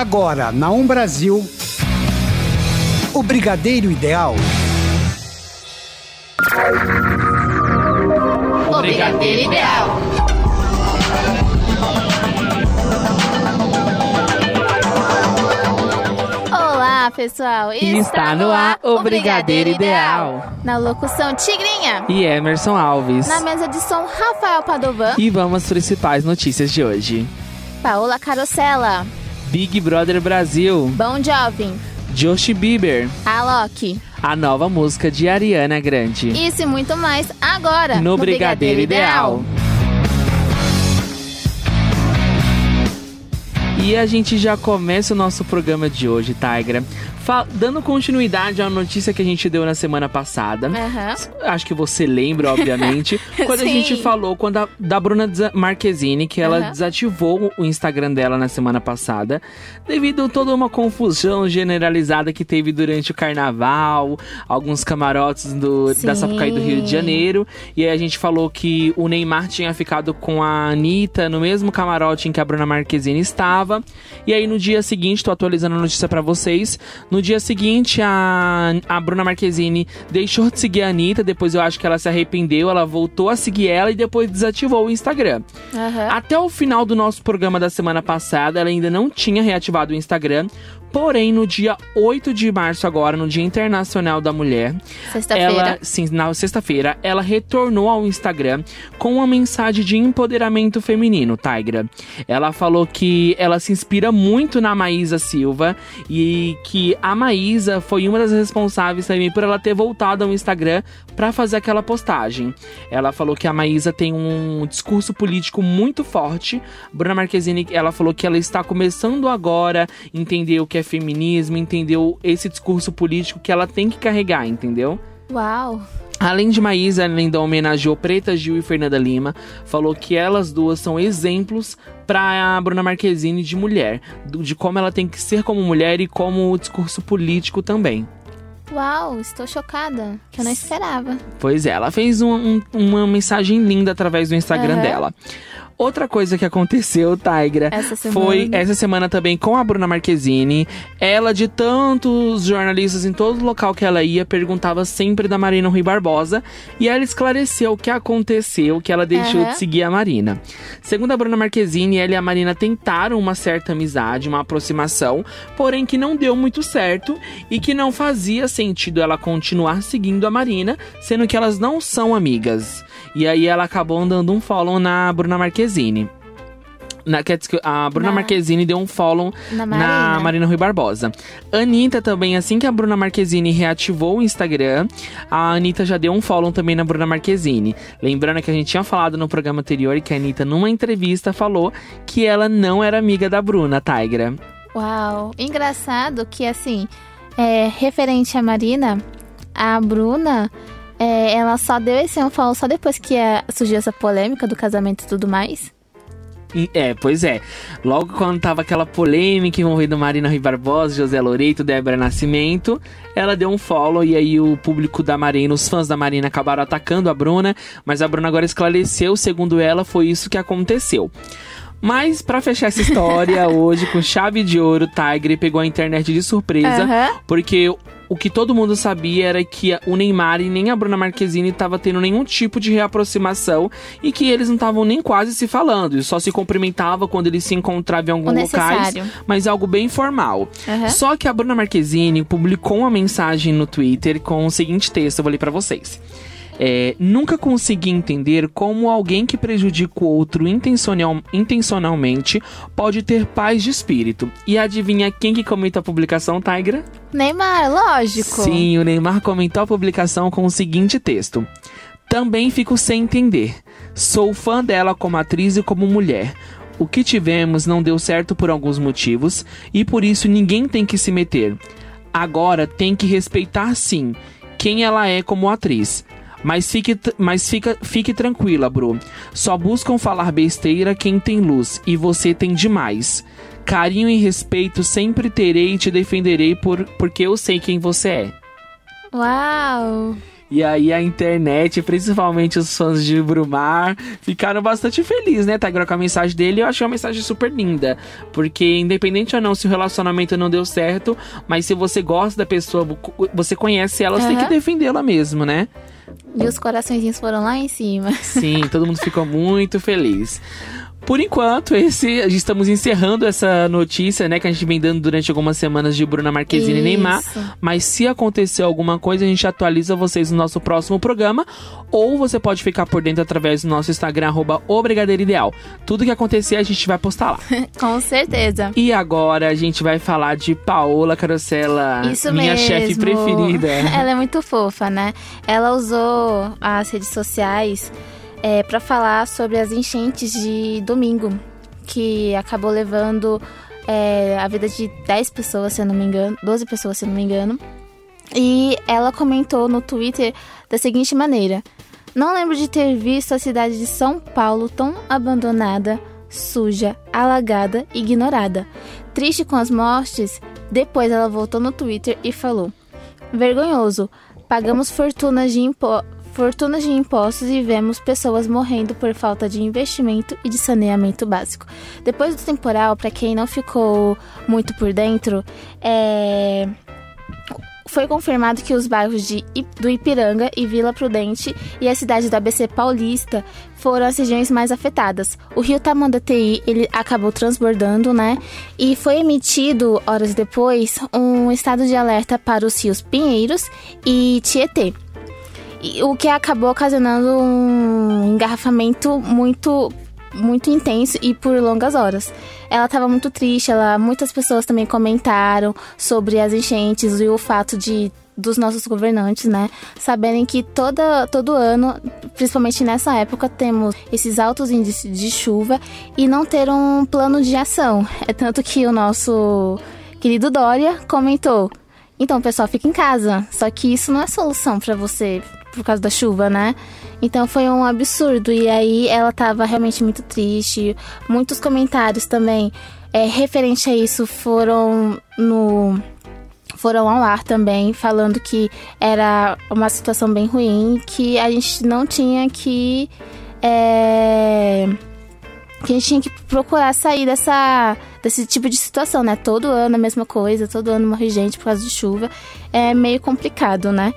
Agora, na Um Brasil, o Brigadeiro Ideal. O Brigadeiro Ideal. Olá, pessoal. Está no ar o Brigadeiro Ideal. Na locução Tigrinha. E Emerson Alves. Na mesa de som Rafael Padovan. E vamos às principais notícias de hoje. Paola Carosella. Big Brother Brasil. Bom Jovem. Josh Bieber. Alok. A nova música de Ariana Grande. Isso e muito mais agora no, Brigadeiro, Ideal. E a gente já começa o nosso programa de hoje, Tigra. Dando continuidade à notícia que a gente deu na semana passada. Uhum. Acho que você lembra, obviamente. quando a gente falou quando a, da Bruna Marquezine, que ela uhum. desativou o Instagram dela na semana passada, devido a toda uma confusão generalizada que teve durante o carnaval, alguns camarotes do, da Sapucaí do Rio de Janeiro. E aí a gente falou que o Neymar tinha ficado com a Anitta no mesmo camarote em que a Bruna Marquezine estava. E aí no dia seguinte, tô atualizando a notícia para vocês. No dia seguinte, a, a Bruna Marquezine deixou de seguir a Anitta, depois eu acho que ela se arrependeu, ela voltou a seguir ela e depois desativou o Instagram. Uhum. Até o final do nosso programa da semana passada, ela ainda não tinha reativado o Instagram, Porém, no dia 8 de março, agora, no Dia Internacional da Mulher, sexta-feira. Sim, na sexta-feira, ela retornou ao Instagram com uma mensagem de empoderamento feminino, Tigra. Ela falou que ela se inspira muito na Maísa Silva e que a Maísa foi uma das responsáveis também por ela ter voltado ao Instagram para fazer aquela postagem. Ela falou que a Maísa tem um discurso político muito forte. Bruna Marquezine, ela falou que ela está começando agora a entender o que é feminismo, entendeu esse discurso político que ela tem que carregar, entendeu? Uau! Além de Maísa, ela ainda homenageou Preta Gil e Fernanda Lima. Falou que elas duas são exemplos para a Bruna Marquezine de mulher, de como ela tem que ser como mulher e como o discurso político também. Uau, estou chocada, que eu não esperava. Pois é, ela fez um, um, uma mensagem linda através do Instagram uhum. dela. Outra coisa que aconteceu, Tigra, essa foi essa semana também com a Bruna Marquezine. Ela, de tantos jornalistas em todo local que ela ia, perguntava sempre da Marina Rui Barbosa. E ela esclareceu o que aconteceu, que ela deixou uhum. de seguir a Marina. Segundo a Bruna Marquezine, ela e a Marina tentaram uma certa amizade, uma aproximação, porém que não deu muito certo e que não fazia sentido ela continuar seguindo a Marina, sendo que elas não são amigas. E aí ela acabou dando um follow na Bruna Marquezine. Na, a Bruna na, Marquezine deu um follow na Marina. na Marina Rui Barbosa. Anitta também, assim que a Bruna Marquezine reativou o Instagram, a Anitta já deu um follow também na Bruna Marquezine. Lembrando que a gente tinha falado no programa anterior que a Anitta, numa entrevista, falou que ela não era amiga da Bruna, Tigra. Uau! Engraçado que, assim, é, referente à Marina, a Bruna é, ela só deu esse unfollow só depois que é, surgiu essa polêmica do casamento e tudo mais. É, pois é. Logo quando tava aquela polêmica envolvendo Marina Rui Barbosa, José Loreito, Débora Nascimento, ela deu um follow e aí o público da Marina, os fãs da Marina acabaram atacando a Bruna, mas a Bruna agora esclareceu, segundo ela, foi isso que aconteceu. Mas para fechar essa história hoje com chave de ouro, Tiger pegou a internet de surpresa, uhum. porque o que todo mundo sabia era que o Neymar e nem a Bruna Marquezine estavam tendo nenhum tipo de reaproximação e que eles não estavam nem quase se falando. Só se cumprimentavam quando eles se encontravam em alguns locais, mas algo bem formal. Uhum. Só que a Bruna Marquezine publicou uma mensagem no Twitter com o seguinte texto, eu vou ler para vocês. É, nunca consegui entender como alguém que prejudica o outro intencional, intencionalmente pode ter paz de espírito. E adivinha quem que comenta a publicação, Tigra? Neymar, lógico. Sim, o Neymar comentou a publicação com o seguinte texto. Também fico sem entender. Sou fã dela como atriz e como mulher. O que tivemos não deu certo por alguns motivos e por isso ninguém tem que se meter. Agora tem que respeitar sim quem ela é como atriz. Mas fique, mas fica, fique tranquila, Bru. Só buscam falar besteira quem tem luz e você tem demais. Carinho e respeito sempre terei e te defenderei por, porque eu sei quem você é. Uau! E aí a internet, principalmente os fãs de Brumar, ficaram bastante felizes, né, Tigra, com a mensagem dele. Eu achei uma mensagem super linda. Porque independente ou não se o relacionamento não deu certo, mas se você gosta da pessoa, você conhece ela, uhum. você tem que defendê-la mesmo, né? E os coraçõezinhos foram lá em cima. Sim, todo mundo ficou muito feliz. Por enquanto, esse estamos encerrando essa notícia, né, que a gente vem dando durante algumas semanas de Bruna Marquezine e Neymar. Mas se acontecer alguma coisa, a gente atualiza vocês no nosso próximo programa. Ou você pode ficar por dentro através do nosso Instagram, arroba Ideal. Tudo que acontecer, a gente vai postar lá. Com certeza. E agora a gente vai falar de Paola Carosella, Isso minha chefe preferida. Ela é muito fofa, né? Ela usou as redes sociais é, para falar sobre as enchentes de domingo, que acabou levando é, a vida de 10 pessoas, se eu não me engano, 12 pessoas, se eu não me engano. E ela comentou no Twitter da seguinte maneira: Não lembro de ter visto a cidade de São Paulo tão abandonada, suja, alagada, ignorada. Triste com as mortes, depois ela voltou no Twitter e falou: Vergonhoso, pagamos fortunas de impostos fortunas de impostos e vemos pessoas morrendo por falta de investimento e de saneamento básico. Depois do temporal, para quem não ficou muito por dentro, é foi confirmado que os bairros de, do Ipiranga e Vila Prudente e a cidade do ABC Paulista foram as regiões mais afetadas. O rio Tamanduateí, ele acabou transbordando, né? E foi emitido, horas depois, um estado de alerta para os rios Pinheiros e Tietê o que acabou ocasionando um engarrafamento muito muito intenso e por longas horas. Ela estava muito triste, ela, muitas pessoas também comentaram sobre as enchentes e o fato de dos nossos governantes, né, saberem que toda, todo ano, principalmente nessa época, temos esses altos índices de chuva e não ter um plano de ação. É tanto que o nosso querido Dória comentou: então, pessoal, fica em casa. Só que isso não é solução para você por causa da chuva, né? Então foi um absurdo. E aí ela tava realmente muito triste. Muitos comentários também é, referente a isso foram no. Foram ao ar também, falando que era uma situação bem ruim, que a gente não tinha que. É, que a gente tinha que procurar sair dessa, desse tipo de situação, né? Todo ano a mesma coisa, todo ano morre gente por causa de chuva. É meio complicado, né?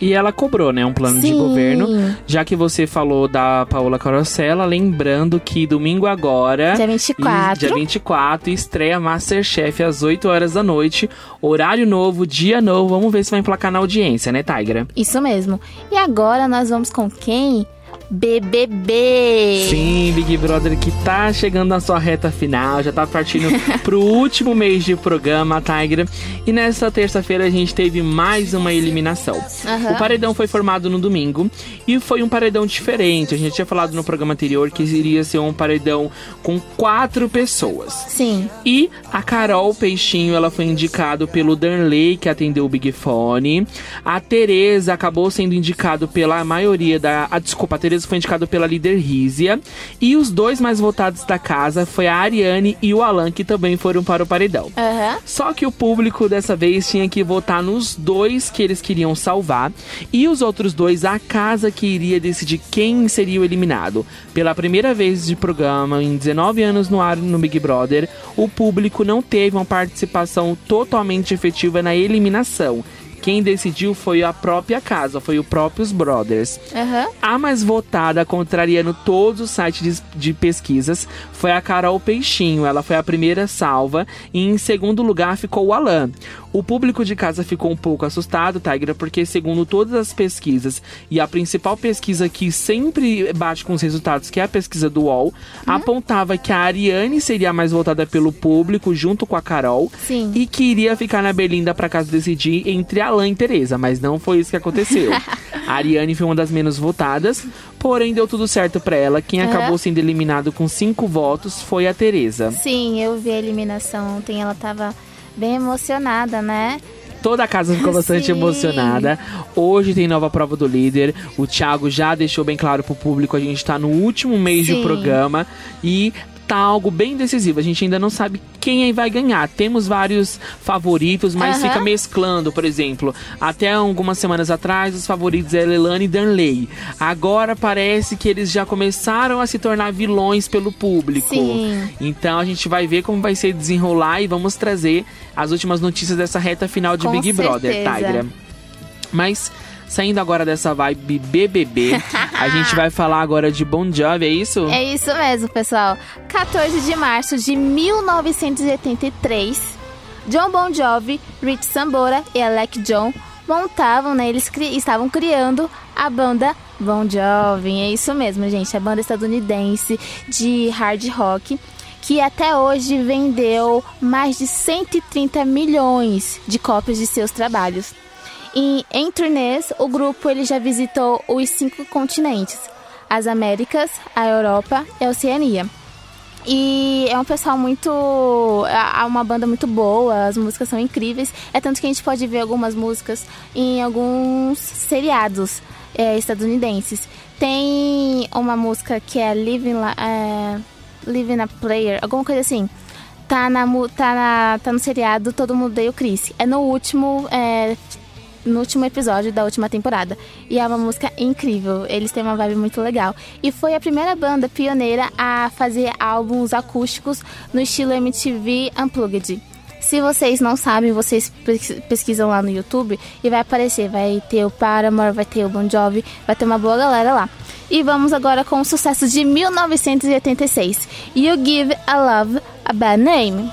E ela cobrou, né, um plano Sim. de governo. Já que você falou da Paola Carosella, lembrando que domingo agora... Dia 24. Dia 24, estreia Masterchef às 8 horas da noite. Horário novo, dia novo. Vamos ver se vai emplacar na audiência, né, Tigra? Isso mesmo. E agora nós vamos com quem? BBB. Sim, Big Brother que tá chegando na sua reta final, já tá partindo pro último mês de programa, Tigra. E nessa terça-feira a gente teve mais uma eliminação. Uhum. O paredão foi formado no domingo e foi um paredão diferente. A gente tinha falado no programa anterior que iria ser um paredão com quatro pessoas. Sim. E a Carol Peixinho, ela foi indicado pelo Danley, que atendeu o Big Fone. A Tereza acabou sendo indicado pela maioria da... A, desculpa, a Tereza foi indicado pela líder Rízia. E os dois mais votados da casa foi a Ariane e o Alan, que também foram para o paredão. Uhum. Só que o público dessa vez tinha que votar nos dois que eles queriam salvar. E os outros dois, a casa que iria decidir quem seria o eliminado. Pela primeira vez de programa, em 19 anos no ar no Big Brother, o público não teve uma participação totalmente efetiva na eliminação quem decidiu foi a própria casa, foi o próprios Brothers. Uhum. A mais votada, contrariando todos os sites de, de, pesquisas, foi a Carol Peixinho. Ela foi a primeira salva. E em segundo lugar ficou o Alan. O público de casa ficou um pouco assustado, Tigra, porque segundo todas as pesquisas, e a principal pesquisa que sempre bate com os resultados, que é a pesquisa do UOL, uhum. apontava que a Ariane seria mais votada pelo público, junto com a Carol, Sim. e que iria ficar na Belinda para casa decidir entre Alan e Tereza, mas não foi isso que aconteceu. a Ariane foi uma das menos votadas, porém deu tudo certo para ela. Quem uhum. acabou sendo eliminado com cinco votos foi a Tereza. Sim, eu vi a eliminação ontem, ela tava bem emocionada, né? Toda a casa ficou bastante Sim. emocionada. Hoje tem nova prova do líder. O Thiago já deixou bem claro pro público, a gente tá no último mês Sim. do programa. E tá algo bem decisivo. A gente ainda não sabe quem vai ganhar. Temos vários favoritos, mas uhum. fica mesclando, por exemplo. Até algumas semanas atrás, os favoritos eram Elane e Danley. Agora parece que eles já começaram a se tornar vilões pelo público. Sim. Então a gente vai ver como vai ser desenrolar e vamos trazer as últimas notícias dessa reta final de Com Big certeza. Brother, Tigra. Mas Saindo agora dessa vibe BBB, a gente vai falar agora de Bon Jovi, é isso? É isso mesmo, pessoal. 14 de março de 1983, John Bon Jovi, Rich Sambora e Alec John montavam, né? Eles cri estavam criando a banda Bon Jovi. É isso mesmo, gente. A banda estadunidense de hard rock que até hoje vendeu mais de 130 milhões de cópias de seus trabalhos. E em turnês, o grupo ele já visitou os cinco continentes: as Américas, a Europa e a Oceania. E é um pessoal muito. É uma banda muito boa, as músicas são incríveis. É tanto que a gente pode ver algumas músicas em alguns seriados é, estadunidenses. Tem uma música que é Living, é, Living a Player, alguma coisa assim. Tá, na, tá, na, tá no seriado Todo Mundo Deu Chris. É no último. É, no último episódio da última temporada. E é uma música incrível, eles têm uma vibe muito legal. E foi a primeira banda pioneira a fazer álbuns acústicos no estilo MTV Unplugged. Se vocês não sabem, vocês pesquisam lá no YouTube e vai aparecer. Vai ter o Paramore, vai ter o Bon Jovi, vai ter uma boa galera lá. E vamos agora com o sucesso de 1986. You Give a Love a Bad Name.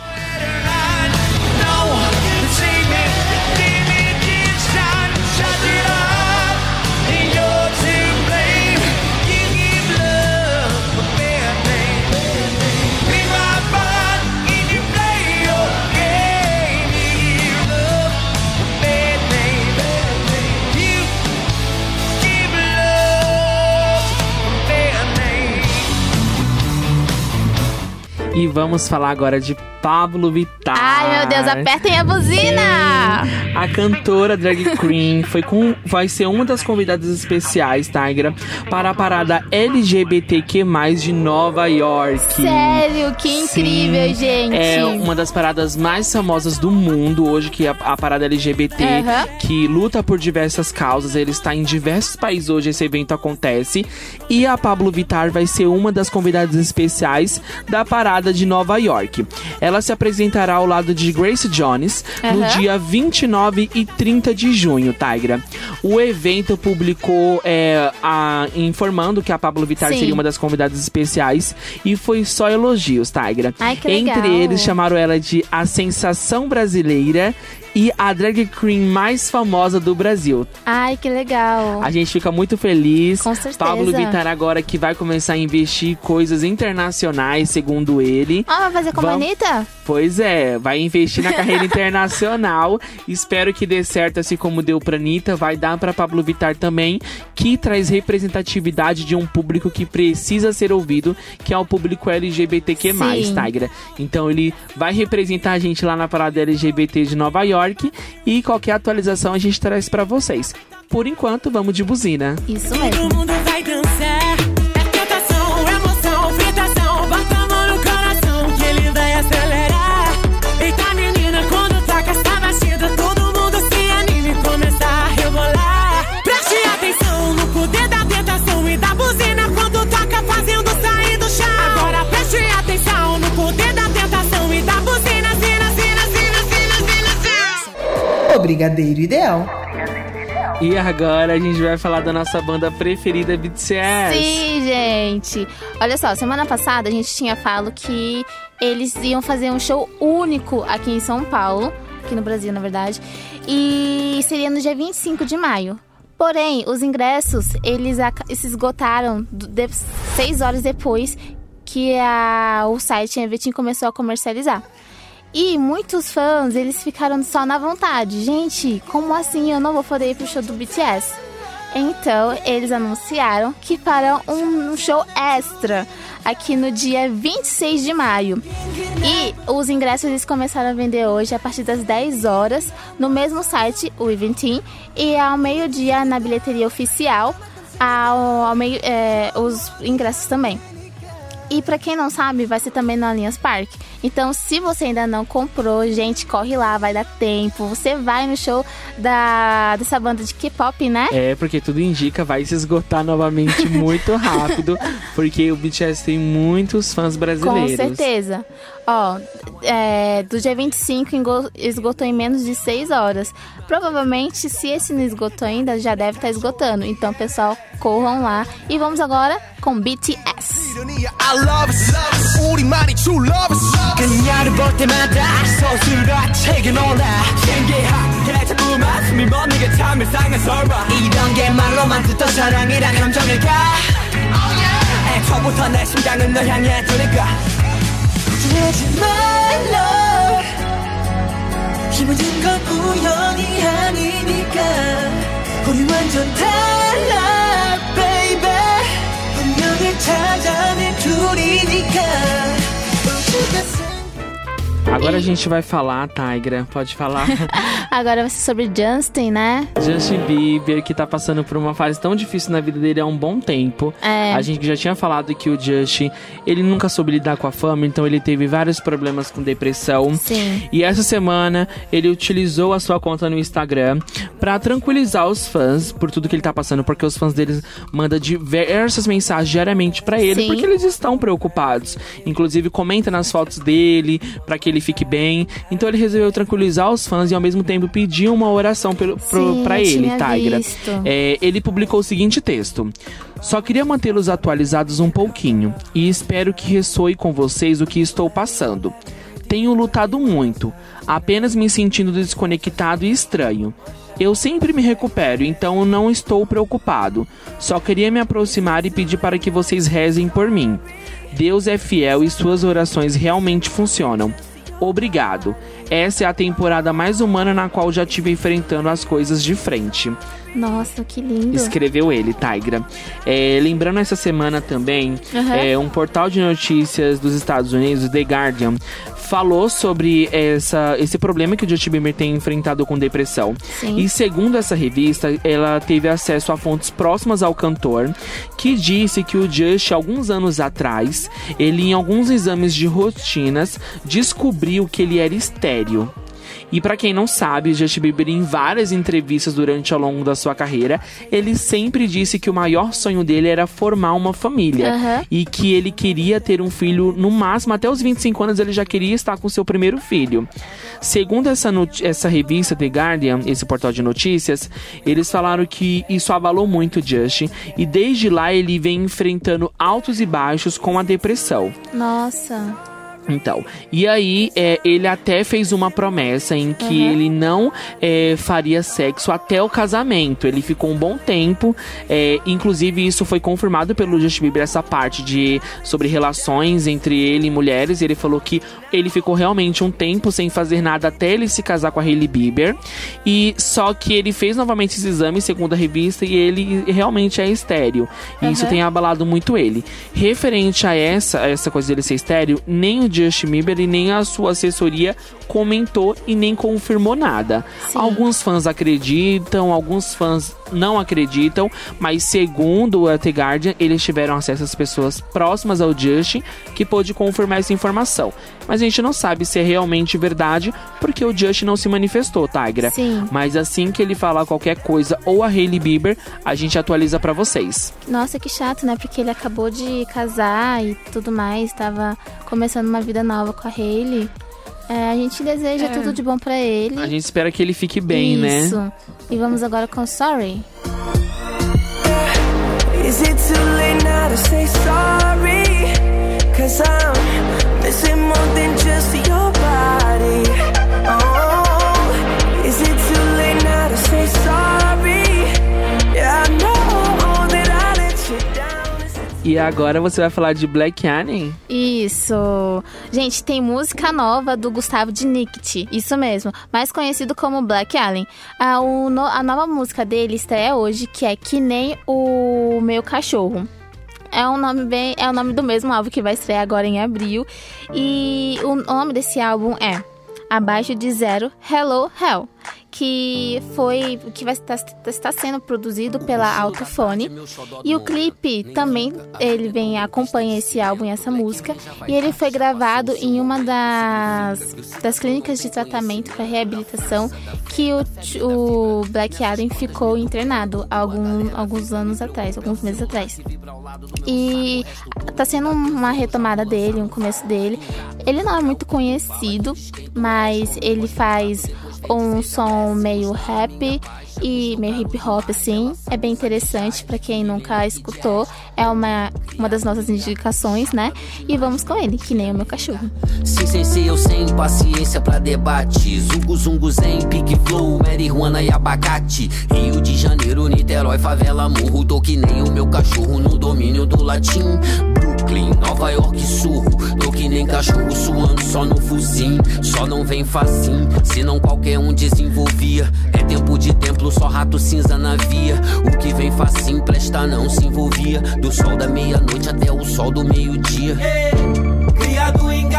E vamos falar agora de Pablo Vittar. Ai, meu Deus, apertem a buzina! É. A cantora drag queen foi com, vai ser uma das convidadas especiais, Tigra, para a parada LGBTQ+, de Nova York. Sério? Que incrível, Sim, gente! É uma das paradas mais famosas do mundo hoje, que é a, a parada LGBT, uhum. que luta por diversas causas. Ele está em diversos países hoje, esse evento acontece. E a Pablo Vittar vai ser uma das convidadas especiais da parada de Nova York. Ela se apresentará ao lado de Grace Jones uhum. no dia 29 e 30 de junho, Tigra. O evento publicou é, a, informando que a Pablo Vittar Sim. seria uma das convidadas especiais e foi só elogios, Tigra. Ai, Entre eles chamaram ela de a sensação brasileira e a drag queen mais famosa do Brasil. Ai, que legal. A gente fica muito feliz. Com certeza. Pablo Vittar agora que vai começar a investir coisas internacionais, segundo ele. Ah, vai fazer como Vamos... Anitta? Pois é, vai investir na carreira internacional. Espero que dê certo, assim como deu pra Anitta. Vai dar pra Pablo Vittar também, que traz representatividade de um público que precisa ser ouvido, que é o público LGBTQ+, Tigra. Então ele vai representar a gente lá na parada LGBT de Nova York E qualquer atualização a gente traz para vocês. Por enquanto, vamos de buzina. Isso mesmo. O Brigadeiro Ideal. E agora a gente vai falar da nossa banda preferida, BTS. Sim, gente. Olha só, semana passada a gente tinha falado que eles iam fazer um show único aqui em São Paulo, aqui no Brasil, na verdade, e seria no dia 25 de maio. Porém, os ingressos, eles se esgotaram de, seis horas depois que a, o site Evetim começou a comercializar. E muitos fãs, eles ficaram só na vontade. Gente, como assim eu não vou poder ir pro show do BTS? Então, eles anunciaram que farão um show extra aqui no dia 26 de maio. E os ingressos eles começaram a vender hoje a partir das 10 horas no mesmo site, o Eventim, e ao meio-dia na bilheteria oficial, ao, ao meio, é, os ingressos também. E pra quem não sabe, vai ser também no Allianz Park. Então, se você ainda não comprou, gente, corre lá, vai dar tempo. Você vai no show da dessa banda de K-pop, né? É, porque tudo indica vai se esgotar novamente muito rápido, porque o BTS tem muitos fãs brasileiros. Com certeza. Ó, é, do dia 25 engo- esgotou em menos de 6 horas. Provavelmente, se esse não esgotou ainda, já deve estar esgotando. Então, pessoal, corram lá. E vamos agora com BTS. Love 주지 말라. 힘을 준건 우연이 아니니까. 우리 완전 달라 baby. 운명을 찾아낸 둘이니까 Agora a gente vai falar, Tigra, pode falar. Agora vai ser sobre Justin, né? Justin Bieber, que tá passando por uma fase tão difícil na vida dele há um bom tempo. É. A gente já tinha falado que o Justin, ele nunca soube lidar com a fama, então ele teve vários problemas com depressão. Sim. E essa semana ele utilizou a sua conta no Instagram pra tranquilizar os fãs por tudo que ele tá passando, porque os fãs deles mandam diversas mensagens diariamente pra ele, Sim. porque eles estão preocupados. Inclusive comenta nas fotos dele pra que ele fique bem. Então ele resolveu tranquilizar os fãs e ao mesmo tempo pedir uma oração eu ele, Tigra. É, ele publicou o seguinte texto. Só queria mantê-los atualizados um pouquinho e espero que ressoe com vocês o que estou passando. Tenho lutado muito, apenas me sentindo desconectado e estranho. Eu sempre me recupero, então não estou preocupado. Só queria me aproximar e pedir para que vocês rezem por mim. Deus é fiel e suas orações realmente funcionam. Obrigado. Essa é a temporada mais humana na qual já tive enfrentando as coisas de frente. Nossa, que lindo. Escreveu ele, Tigra. É, lembrando essa semana também, Aham. é, um portal de notícias dos Estados Unidos, The Guardian, falou sobre essa, esse problema que o Justin Bieber tem enfrentado com depressão. Sim. E segundo essa revista, ela teve acesso a fontes próximas ao cantor, que disse que o Just, alguns anos atrás, ele em alguns exames de rotinas descobriu que ele era estéreo. E pra quem não sabe, Justin Bieber em várias entrevistas durante ao longo da sua carreira, ele sempre disse que o maior sonho dele era formar uma família Aham. e que ele queria ter um filho no máximo até os 25 anos ele já queria estar com seu primeiro filho. Segundo essa, essa revista The Guardian, esse portal de notícias, eles falaram que isso abalou muito o Justin e desde lá ele vem enfrentando altos e baixos com a depressão. Nossa. Então, e aí é, ele até fez uma promessa em que Uhum. ele não é, faria sexo até o casamento. Ele ficou um bom tempo, é, inclusive isso foi confirmado pelo Justin Bieber essa parte de sobre relações entre ele e mulheres. Ele falou que ele ficou realmente um tempo sem fazer nada até ele se casar com a Hailey Bieber. E só que ele fez novamente esse exame segundo a revista e ele realmente é estéreo. E isso Uhum. tem abalado muito ele. Referente a essa, a essa coisa dele ser estéreo, nem o Justin Bieber e nem a sua assessoria comentou e nem confirmou nada. Sim. Alguns fãs acreditam, alguns fãs não acreditam, mas segundo a The Guardian, eles tiveram acesso às pessoas próximas ao Justin que pôde confirmar essa informação. Mas a gente não sabe se é realmente verdade, porque o Justin não se manifestou, Tigra. Sim. Mas assim que ele falar qualquer coisa ou a Hailey Bieber, a gente atualiza pra vocês. Nossa, que chato, né? Porque ele acabou de casar e tudo mais, tava começando uma vida nova com a Hailey. É, a gente deseja É. tudo de bom pra ele. A gente espera que ele fique bem, Isso. né? E vamos agora com Sorry. Is it too late now to say sorry? Cause I'm missing more than just E agora você vai falar de Black Alien? Isso. Gente, tem música nova do Gustavo Dinict. Isso mesmo. Mais conhecido como Black Alien. A, a nova música dele estreia hoje, que é Que Nem o Meu Cachorro. É um nome bem. É o nome do mesmo álbum que vai estrear agora em abril. E o nome desse álbum é Abaixo de Zero Hello Hell. Que foi que vai estar, está sendo produzido pela Autofone e o clipe também ele vem acompanha esse álbum e essa música e ele foi gravado em uma das, das clínicas de tratamento para reabilitação que o, o Black Adam ficou internado algum, alguns anos atrás, alguns meses atrás. E tá sendo uma retomada dele, um começo dele. Ele não é muito conhecido, mas ele faz um som meio rap e meio hip hop assim. É bem interessante para quem nunca escutou. É uma, uma das nossas indicações, né? E vamos com ele, que nem o meu cachorro. Sim, sem ser eu sem paciência pra debate. Zungo, zungo, zen, pique flow, marihuana e abacate. Rio de Janeiro, Niterói, favela, morro. Tô que nem o meu cachorro no domínio do latim. Brooklyn, Nova York, surro. Tô que nem cachorro suando só no focinho. Só não vem facinho, senão qualquer um desenvolvia. É tempo de templo, só rato cinza na via. O que vem facinho, presta não se envolvia. Do sol da meia-noite até o sol do meio-dia. Criado em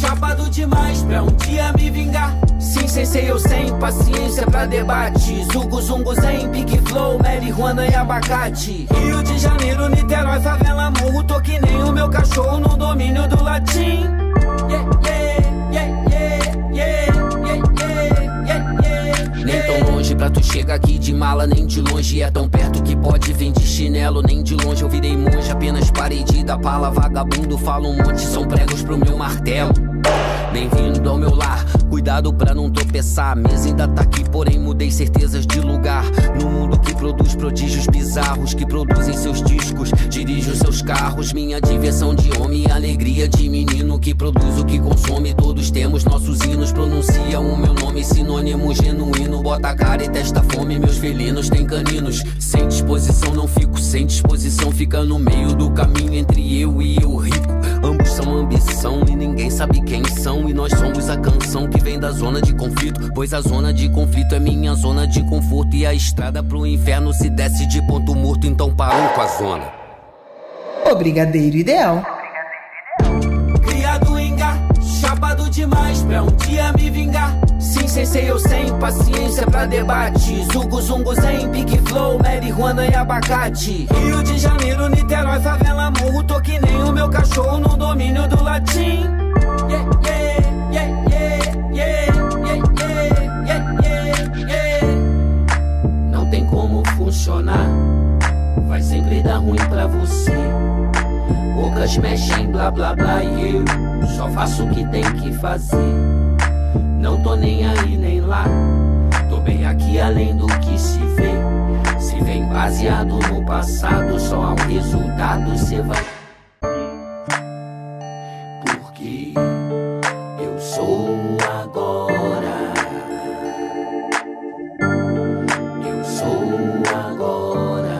chapado demais pra um dia me vingar. Sim, sem ser eu sem paciência pra debate. Zungo, zungo, zen, big flow, marihuana e abacate. Rio de Janeiro, Niterói, favela, morro. Tô que nem o meu cachorro no domínio do latim. Yeah, yeah, yeah, yeah, yeah, yeah, yeah, yeah, Nem tão longe pra tu chegar aqui de mala, nem de longe. É tão perto que pode vir de chinelo, nem de longe eu virei monge. Apenas parei de dar pala, vagabundo. Fala um monte, são pregos pro meu martelo. Bem-vindo ao meu lar, cuidado pra não tropeçar. A mesa ainda tá aqui, porém mudei certezas de lugar. No mundo que produz prodígios bizarros, que produzem seus discos, dirijo seus carros. Minha diversão de homem, alegria de menino que produz o que consome. Todos temos nossos hinos, pronuncia o meu nome, sinônimo genuíno. Bota a cara e testa fome, meus felinos têm caninos. Sem disposição, não fico sem disposição, fica no meio do caminho entre eu e eu rico. Ambos são ambição e ninguém sabe quem são. E nós somos a canção que vem da zona de conflito. Pois a zona de conflito é minha zona de conforto. E a estrada pro inferno se desce de ponto morto, então parou com a zona. O Brigadeiro Ideal. Criado em chapado demais pra um dia me vingar. Sim, sem ser eu sem paciência pra debate. Zungo, zungo, zen, big flow, marihuana e abacate. Rio de Janeiro, Niterói, favela, morro. Tô que nem o meu cachorro no domínio do latim. Yeah, yeah, yeah, yeah, yeah, yeah, yeah, yeah, yeah. Não tem como funcionar, vai sempre dar ruim pra você. Bocas mexem, blá blá blá, e eu só faço o que tem que fazer. Não tô nem aí nem lá, tô bem aqui além do que se vê. Se vem baseado no passado, só há um resultado, cê vai. Porque eu sou agora. Eu sou agora.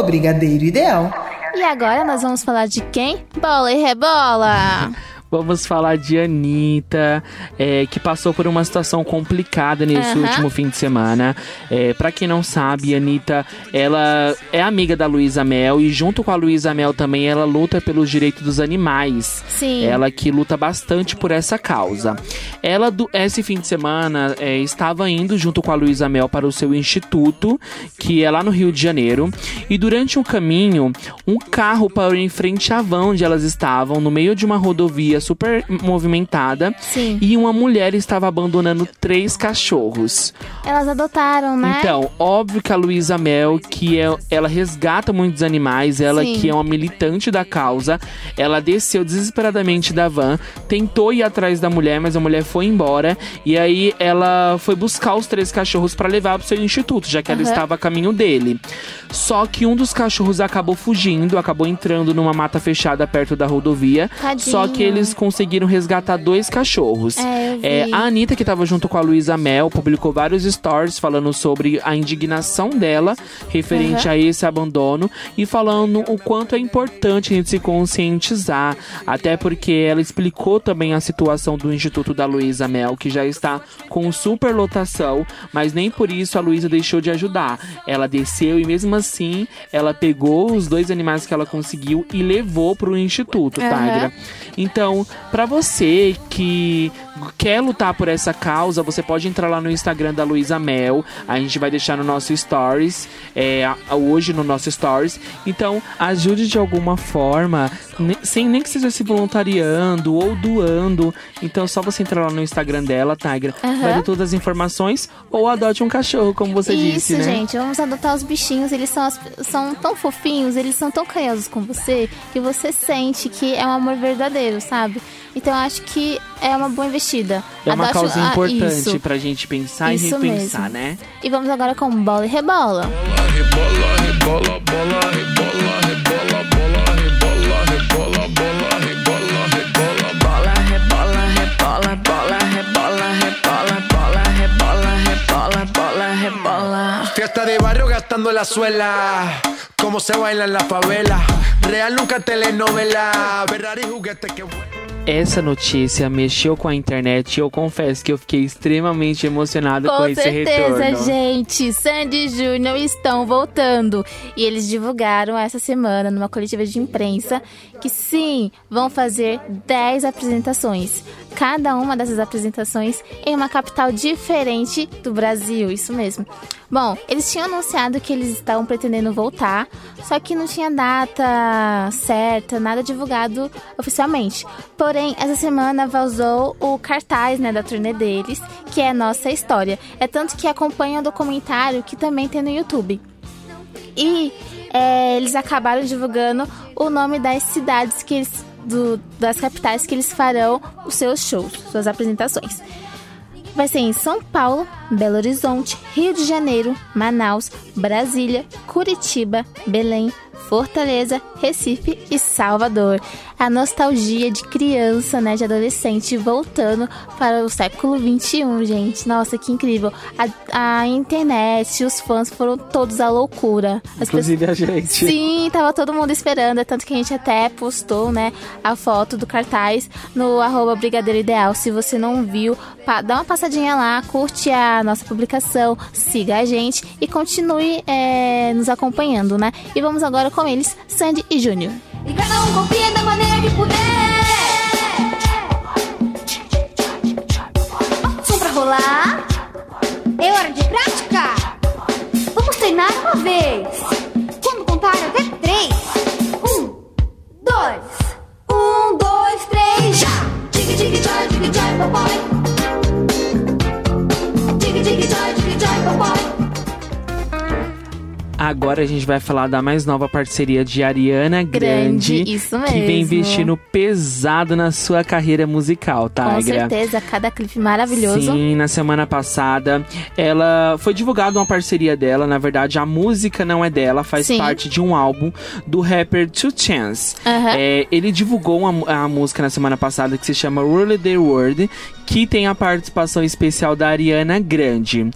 O Brigadeiro Ideal. E agora nós vamos falar de quem? Bola e rebola! Vamos falar de Anitta, é, que passou por uma situação complicada nesse Aham. último fim de semana. É, para quem não sabe, Anitta, ela é amiga da Luísa Mel e junto com a Luísa Mel também ela luta pelos direitos dos animais. Sim. Ela que luta bastante por essa causa. Ela, do, esse fim de semana, é, estava indo junto com a Luísa Mel para o seu instituto, que é lá no Rio de Janeiro. E durante um caminho, um carro parou em frente à van onde elas estavam, no meio de uma rodovia super movimentada. Sim. E uma mulher estava abandonando três cachorros. Elas adotaram, né? Então, óbvio que a Luísa Mel, que é, ela resgata muitos animais, ela Sim. que é uma militante da causa, ela desceu desesperadamente da van, tentou ir atrás da mulher, mas a mulher foi embora. E aí ela foi buscar os três cachorros para levar pro seu instituto, já que ela Aham. estava a caminho dele. Só que um dos cachorros acabou fugindo, acabou entrando numa mata fechada perto da rodovia. Tadinho. Só que eles conseguiram resgatar dois cachorros. É, vi. a Anitta, que tava junto com a Luísa Mel, publicou vários stories falando sobre a indignação dela referente Uhum. a esse abandono e falando o quanto é importante a gente se conscientizar. Até porque ela explicou também a situação do Instituto da Luísa Mel, que já está com superlotação, mas nem por isso a Luísa deixou de ajudar. Ela desceu e mesmo assim ela pegou os dois animais que ela conseguiu e levou pro Instituto, Aham. Tagra. Então, pra você que quer lutar por essa causa, você pode entrar lá no Instagram da Luísa Mel. A gente vai deixar no nosso stories, é, hoje no nosso stories. Então, ajude de alguma forma, sem nem que seja se voluntariando ou doando. Então, só você entrar lá no Instagram dela, Tigra, Aham. vai ver todas as informações ou adote um cachorro, como você Isso, disse, né? gente, vamos adotar os bichinhos. Eles são, são tão fofinhos, eles são tão carinhosos com você que você sente que é um amor verdadeiro, sabe? Então eu acho que é uma boa investida. É uma Adote- causa ah, importante isso. pra gente pensar Isso e repensar, mesmo. né? E vamos agora com bola e rebola. Bola, de barrio gastando la suela. Cómo se baila en la favela. Real nunca telenovela. Ferrari juguete que Essa notícia mexeu com a internet e eu confesso que eu fiquei extremamente emocionado com, Com esse certeza, retorno. gente. Sandy e Júnior estão voltando. E eles divulgaram essa semana, numa coletiva de imprensa, que sim, vão fazer 10 apresentações. Cada uma dessas apresentações em uma capital diferente do Brasil, isso mesmo. Bom, eles tinham anunciado que eles estavam pretendendo voltar, só que não tinha data certa, nada divulgado oficialmente. Porém, essa semana vazou o cartaz né, da turnê deles, que é Nossa História. É tanto que acompanha o documentário que também tem no YouTube. E é, eles acabaram divulgando o nome das cidades que eles. Do- das capitais que eles farão os seus shows, suas apresentações. Vai ser em São Paulo, Belo Horizonte, Rio de Janeiro, Manaus, Brasília, Curitiba, Belém, Fortaleza, Recife e Salvador. A nostalgia de criança, né, de adolescente voltando para o século 21, gente. Nossa, que incrível. A, a internet, os fãs foram todos à loucura. As Inclusive a gente. Sim, tava todo mundo esperando, é tanto que a gente até postou, né, a foto do cartaz no arroba Brigadeiro Ideal. Se você não viu, dá uma passadinha lá, curte a nossa publicação, siga a gente e continue é, nos acompanhando, né? E vamos agora com eles, Sandy e Júnior. E cada um confia da maneira que puder. Som pra rolar. É hora de prática. Vamos treinar uma vez. Quando contar até três. Um, dois. Um, dois, três, já. Tig, tig, joy, tig, joy, papai. Tig, tig, joy, tig, joy, papai. Agora a gente vai falar da mais nova parceria de Ariana Grande, Grande, isso que vem mesmo. investindo pesado na sua carreira musical, tá? Com certeza, cada clipe maravilhoso. Sim, na semana passada ela foi divulgada uma parceria dela. Na verdade, a música não é dela, faz Sim. parte de um álbum do rapper Two Chance. É, ele divulgou uma, a música na semana passada que se chama Rule the World, que tem a participação especial da Ariana Grande.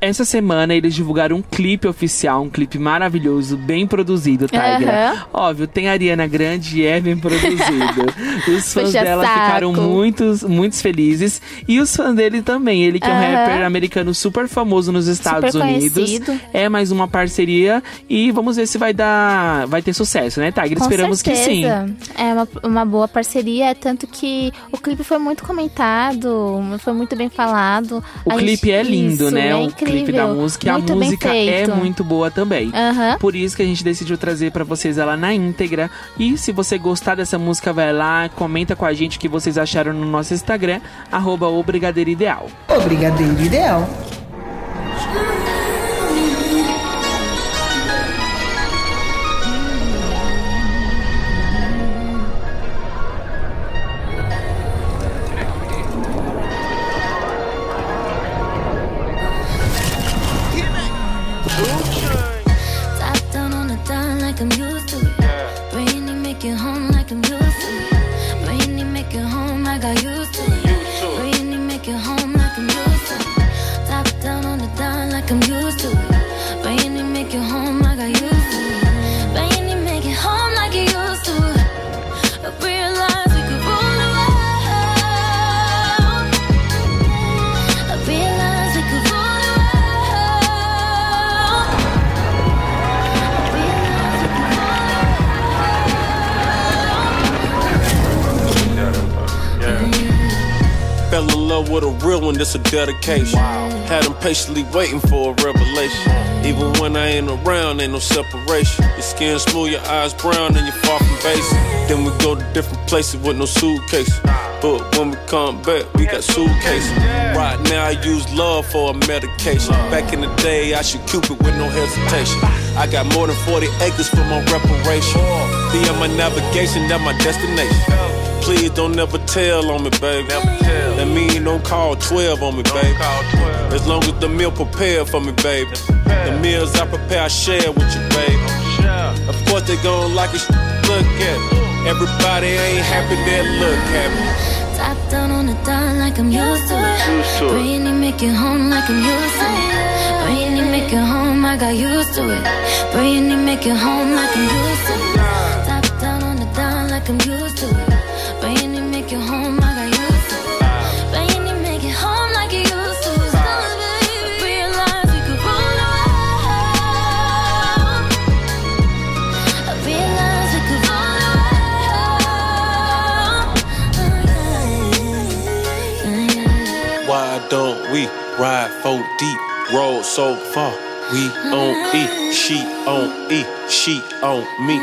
Essa semana eles divulgaram um clipe oficial, um clipe maravilhoso, bem produzido, Tigra. Aham. Óbvio, tem a Ariana Grande e é bem produzido. Os fãs Puxa dela saco. ficaram muitos, muitos felizes. E os fãs dele também. Ele que é um rapper americano super famoso nos Estados Super Unidos. conhecido. É mais uma parceria e vamos ver se vai dar, vai ter sucesso, né, Tigra? Com Esperamos que sim. certeza. É uma, uma boa parceria, tanto que o clipe foi muito comentado, foi muito bem falado. O A clipe gente- é lindo, isso, né? É incrível. clipe da música. E a Muito bem música é muito boa também. Aham. Por isso que a gente decidiu trazer pra vocês ela na íntegra. E se você gostar dessa música, vai lá, comenta com a gente o que vocês acharam no nosso Instagram, arroba o Brigadeiro Ideal. O Brigadeiro Ideal. Dedication. Had him patiently waiting for a revelation. Even when I ain't around, ain't no separation. Your skin smooth, your eyes brown, and you're far from basic. Then we go to different places with no suitcase. But when we come back, we got suitcases. Right now, I use love for a medication. Back in the day, I should Cupid with no hesitation. I got more than 40 acres for my reparation. Be on my navigation, that's my destination. Please don't never tell on me, baby. That mean don't call 12 on me, baby. As long as the meal prepared for me, baby. The meals I prepare, I share with you, baby. Of course they gon' like it, look at it. Everybody ain't happy, they look happy. Top down on the dime like I'm used to it. Bring it, make it home like I'm used to it. Bring it, make it home, I got used to it. Bring it, make it home like I'm used to it. Top down on the dime like I'm used to it. We ride four deep? Roll so far. We on E, she on E, she on me.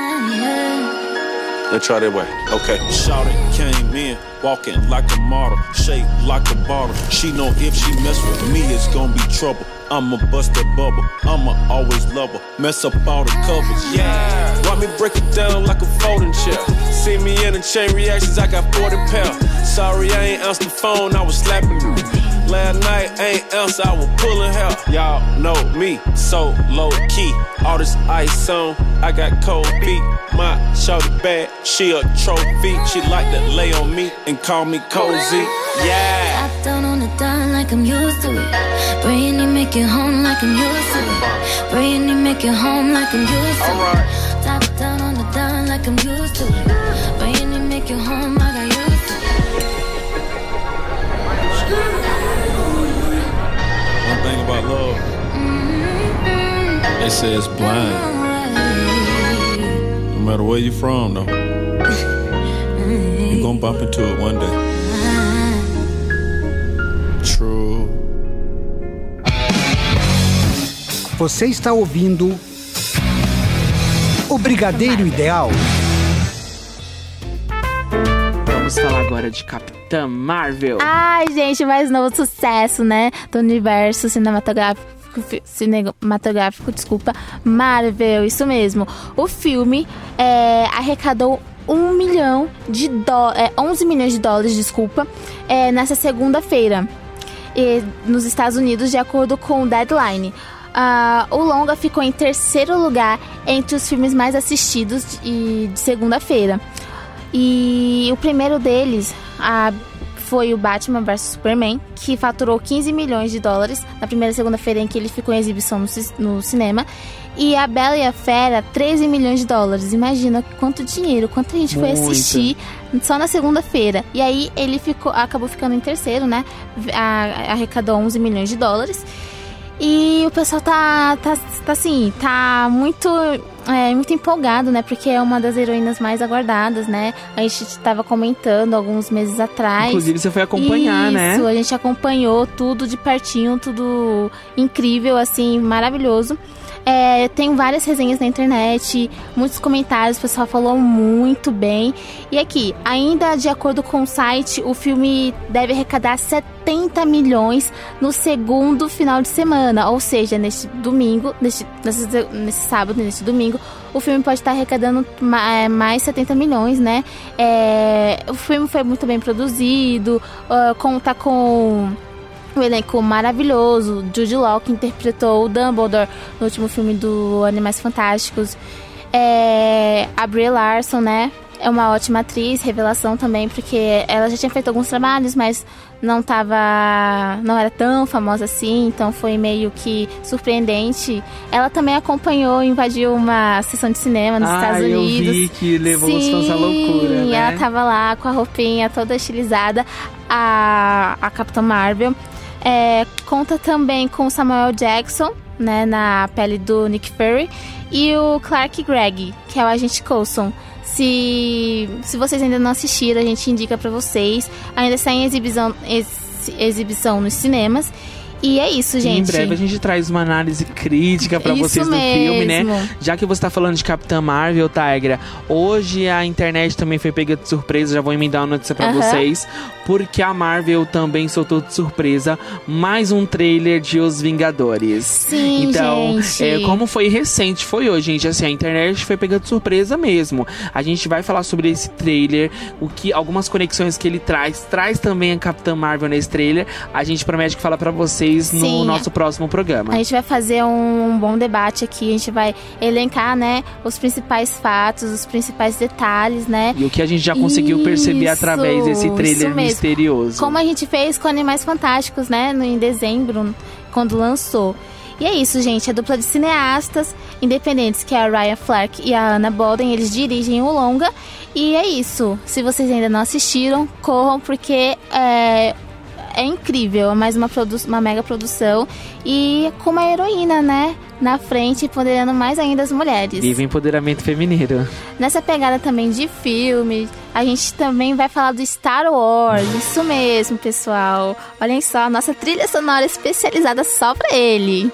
Let's try that way. Okay. Shout it, came in, walking like a model, shaped like a bottle. She know if she mess with me, it's gonna be trouble. I'ma bust that bubble. I'ma always love her. Mess up all the covers. Yeah. Why me break it down like a folding chair? See me in the chain reactions, I got 40 pounds. Sorry, I ain't answered the phone, I was slapping you. Last night ain't else, I was pulling hair. Y'all know me, so low key. All this ice on, I got cold feet. My shorty bad, she a trophy. She like to lay on me and call me cozy. Yeah. Top down on the dime like I'm used to it. Bring it, make it home like I'm used to it. Bring it, make it home like I'm used to it. Top down on the dime like I'm used to it. Bring it, make it home, I they say it's blind. No matter where you from, though, you gonna bump into it one day. True. Você está ouvindo o Brigadeiro Ideal. Vamos falar agora de Capitã Marvel. Ai, gente, mais novo sucesso, né? Do universo cinematográfico. Fi- Cinematográfico, desculpa, Marvel, isso mesmo. O filme é, arrecadou 1 milhão de dólares, é, 11 milhões de dólares, desculpa, é, nessa segunda-feira, nos Estados Unidos, de acordo com o Deadline. Ah, o longa ficou em terceiro lugar entre os filmes mais assistidos de, de segunda-feira. E o primeiro deles ah, foi o Batman vs Superman, que faturou 15 milhões de dólares na primeira segunda-feira em que ele ficou em exibição no, no cinema. E a Bela e a Fera, 13 milhões de dólares. Imagina quanto dinheiro, quanto a gente foi Muito. assistir só na segunda-feira. E aí ele ficou, acabou ficando em terceiro, né? A- arrecadou 11 milhões de dólares. E o pessoal tá, tá, tá assim, tá muito, é, muito empolgado, né? Porque é uma das heroínas mais aguardadas, né? A gente tava comentando alguns meses atrás. Inclusive, você foi acompanhar, né? Isso, a gente acompanhou tudo de pertinho, tudo incrível, assim, maravilhoso. É, tenho várias resenhas na internet, muitos comentários, o pessoal falou muito bem. E aqui, ainda de acordo com o site, o filme deve arrecadar 70 milhões no segundo final de semana. Ou seja, neste domingo, neste, nesse, nesse sábado, nesse domingo, o filme pode estar arrecadando é, mais 70 milhões, né? É, o filme foi muito bem produzido, ah, conta com um elenco maravilhoso. Jude Law, que interpretou o Dumbledore no último filme do Animais Fantásticos. É, a Brie Larson, né? É uma ótima atriz, revelação também, porque ela já tinha feito alguns trabalhos, mas não tava. não era tão famosa assim, então foi meio que surpreendente. Ela também acompanhou, invadiu uma sessão de cinema nos Ah, Estados eu Unidos. vi que levou os fãs à loucura, Sim, né? ela tava lá com a roupinha toda estilizada, a, a Capitã Marvel. É, conta também com Samuel Jackson, né, na pele do Nick Fury, e o Clark Gregg, que é o agente Coulson. Se, se vocês ainda não assistiram, a gente indica pra vocês. Ainda está em exibição, ex- exi- exibição nos cinemas. E é isso, E gente. Em breve a gente traz uma análise crítica pra Isso vocês do filme, né? mesmo. Já que você tá falando de Capitã Marvel, Tigra, hoje a internet também foi pega de surpresa, já vou emendar uma notícia pra Aham. vocês, porque a Marvel também soltou de surpresa mais um trailer de Os Vingadores. Sim, então, gente. é, como foi recente, foi hoje, gente, assim, a internet foi pega de surpresa mesmo. A gente vai falar sobre esse trailer, o que algumas conexões que ele traz, traz também a Capitã Marvel nesse trailer. A gente promete que fala pra vocês no Sim. nosso próximo programa. A gente vai fazer um bom debate aqui, a gente vai elencar, né, os principais fatos, os principais detalhes, né? E o que a gente já conseguiu perceber Isso, através desse trailer misterioso. Como a gente fez com Animais Fantásticos, né, no, em dezembro, quando lançou. E é isso, gente. A dupla de cineastas independentes, que é a Ryan Flack e a Anna Bolden, eles dirigem o longa. E é isso. Se vocês ainda não assistiram, corram, porque é, é incrível. É mais uma, uma mega produção. E com uma heroína, né? Na frente, empoderando mais ainda as mulheres. Viva empoderamento feminino. Nessa pegada também de filme, a gente também vai falar do Star Wars. Isso mesmo, pessoal. Olhem só, a nossa trilha sonora especializada só pra ele.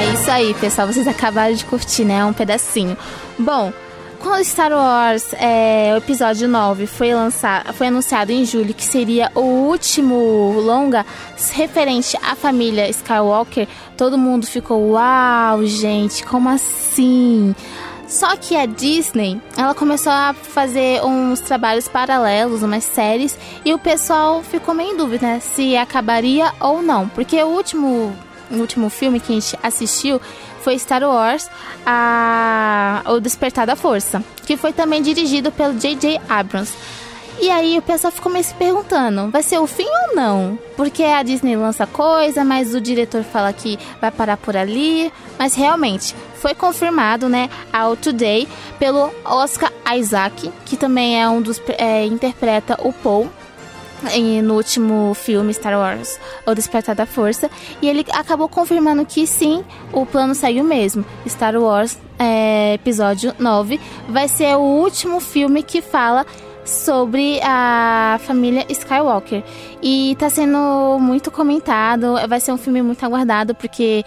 É isso aí, pessoal. Vocês acabaram de curtir, né? Um pedacinho. Bom, quando Star Wars, é, o episódio 9, foi, lançado, foi anunciado em julho que seria o último longa referente à família Skywalker, todo mundo ficou, uau, gente, como assim? Só que a Disney, ela começou a fazer uns trabalhos paralelos, umas séries, e o pessoal ficou meio em dúvida né, se acabaria ou não. Porque o último, o último filme que a gente assistiu foi Star Wars, a... O Despertar da Força, que foi também dirigido pelo J.J. Abrams. E aí o pessoal ficou meio se perguntando, vai ser o fim ou não? Porque a Disney lança coisa, mas o diretor fala que vai parar por ali. Mas realmente, foi confirmado, né, ao Today, pelo Oscar Isaac, que também é um dos... É, interpreta o Paul no último filme Star Wars, O Despertar da Força, e ele acabou confirmando que sim, o plano segue o mesmo. Star Wars é, Episódio 9 vai ser o último filme que fala sobre a família Skywalker. E tá sendo muito comentado, vai ser um filme muito aguardado, porque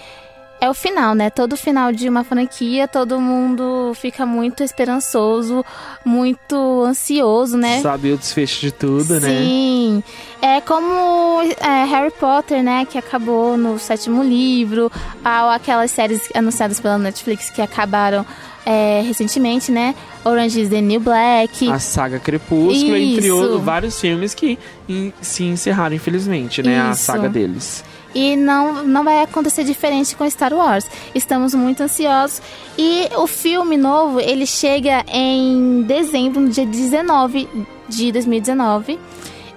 é o final, né? Todo final de uma franquia, todo mundo fica muito esperançoso, muito ansioso, né? Sabe o desfecho de tudo, né? Sim. É como é, Harry Potter, né? Que acabou no sétimo livro. Ou aquelas séries anunciadas pela Netflix que acabaram é, recentemente, né? Orange is the New Black. A saga Crepúsculo, entre Isso. outros, vários filmes que em- se encerraram, infelizmente, né? A Isso. saga deles. E não, não vai acontecer diferente com Star Wars. Estamos muito ansiosos. E o filme novo, ele chega em dezembro, no dia 19 de 2019.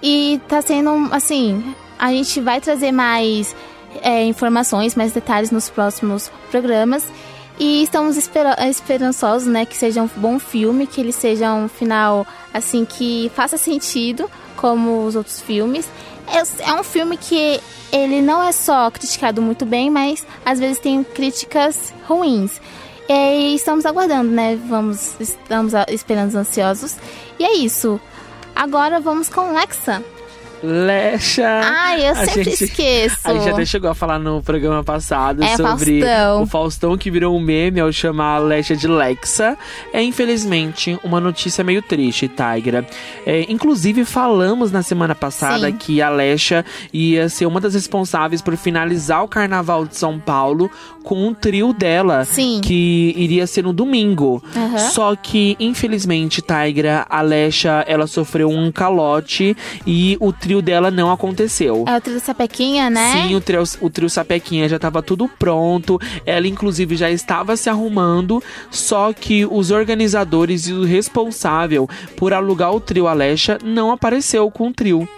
E tá sendo, assim, a gente vai trazer mais é, informações, mais detalhes nos próximos programas. E estamos espera- esperançosos, né, que seja um bom filme, que ele seja um final, assim, que faça sentido, como os outros filmes. É, é um filme que ele não é só criticado muito bem, mas às vezes tem críticas ruins. E estamos aguardando, né? Vamos, estamos esperando ansiosos. E é isso. Agora vamos com Lexa. Lecha! Ai, eu A sempre gente- esqueço. A gente até chegou a falar no programa passado É, sobre Faustão. o Faustão que virou um meme ao chamar a Lecha de Lexa. É, infelizmente, uma notícia meio triste, Tigra. É, inclusive, falamos na semana passada Sim. que a Lecha ia ser uma das responsáveis por finalizar o Carnaval de São Paulo com um trio dela, Sim. que iria ser no domingo. Aham. Só que, infelizmente, Tigra, a Lecha, ela sofreu um calote e o trio dela não aconteceu. É o trio Sapequinha, né? Sim, o trio, o trio Sapequinha já estava tudo pronto. Ela, inclusive, já estava se arrumando. Só que os organizadores e o responsável por alugar o trio Alexa não apareceu com o trio.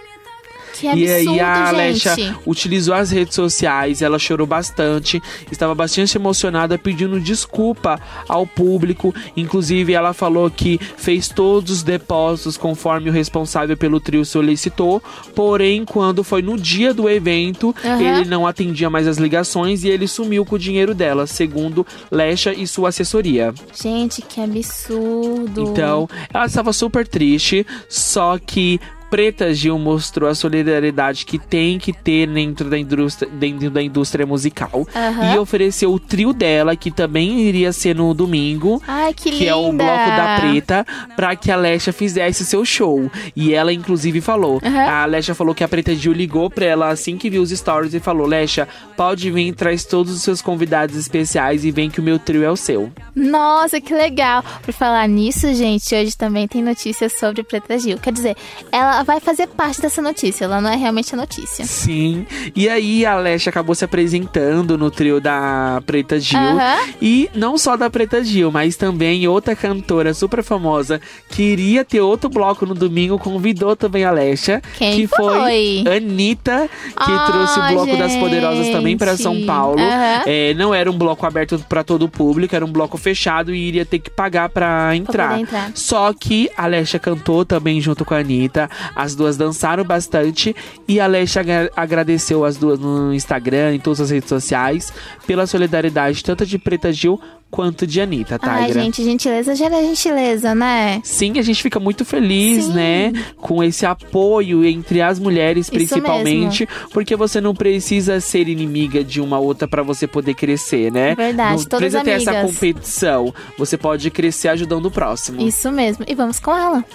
Que e aí absurdo, a gente. utilizou as redes sociais, ela chorou bastante, estava bastante emocionada, pedindo desculpa ao público. Inclusive, ela falou que fez todos os depósitos conforme o responsável pelo trio solicitou. Porém, quando foi no dia do evento, Aham. ele não atendia mais as ligações e ele sumiu com o dinheiro dela, segundo Lecha e sua assessoria. Gente, que absurdo. Então, ela estava super triste, só que Preta Gil mostrou a solidariedade que tem que ter dentro da indústria, dentro da indústria musical Aham. e ofereceu o trio dela, que também iria ser no domingo, Ai, que, que é o bloco da Preta, pra que a Alexa fizesse seu show. E ela, inclusive, falou. Aham. A Alexa falou que a Preta Gil ligou pra ela assim que viu os stories e falou: Alexa, pode vir, traz todos os seus convidados especiais e vem que o meu trio é o seu. Nossa, que legal. Por falar nisso, gente, hoje também tem notícias sobre Preta Gil. Quer dizer, ela vai fazer parte dessa notícia, ela não é realmente a notícia. Sim. E aí a Alexa acabou se apresentando no trio da Preta Gil. E não só da Preta Gil, mas também outra cantora super famosa que iria ter outro bloco no domingo, convidou também a Alexa. Quem que foi? Anitta, que Ah, trouxe o bloco das Poderosas também para São gente. Paulo. É, não era um bloco aberto para todo o público, era um bloco fechado e iria ter que pagar para entrar. entrar. Só que a Alexa cantou também junto com a Anitta. As duas dançaram bastante. E a Alexa agra- agradeceu as duas no Instagram, em todas as redes sociais, pela solidariedade, tanto de Preta Gil quanto de Anitta, Ai, Tigra. gente, gentileza gera gentileza, né? Sim, a gente fica muito feliz, Sim. né? Com esse apoio entre as mulheres, principalmente, porque você não precisa ser inimiga de uma outra pra você poder crescer, né? Verdade, não precisa ter essa competição. Você pode crescer ajudando o próximo. Isso mesmo. E vamos com ela.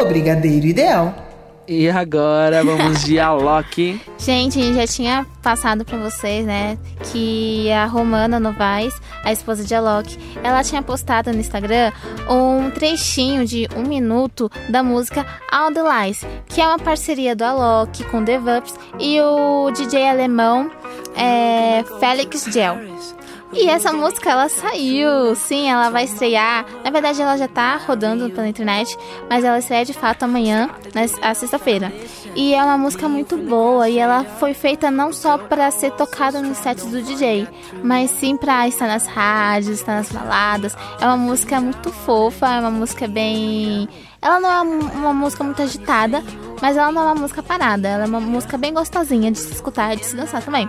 O Brigadeiro Ideal. E agora vamos de Alok. Gente, a gente já tinha passado pra vocês, né, que a Romana Novaes, a esposa de Alok, ela tinha postado no Instagram um trechinho de um minuto da música All the Lies, que é uma parceria do Alok com The Vups e o DJ alemão é, Felix Gel. E essa música, ela saiu, sim, ela vai estrear. Na verdade, ela já tá rodando pela internet, mas ela estreia de fato amanhã, na sexta-feira. E é uma música muito boa e ela foi feita não só para ser tocada no set do DJ, mas sim para estar nas rádios, estar nas baladas. É uma música muito fofa, é uma música bem. Ela não é uma música muito agitada, mas ela não é uma música parada. Ela é uma música bem gostosinha de se escutar e de se dançar também.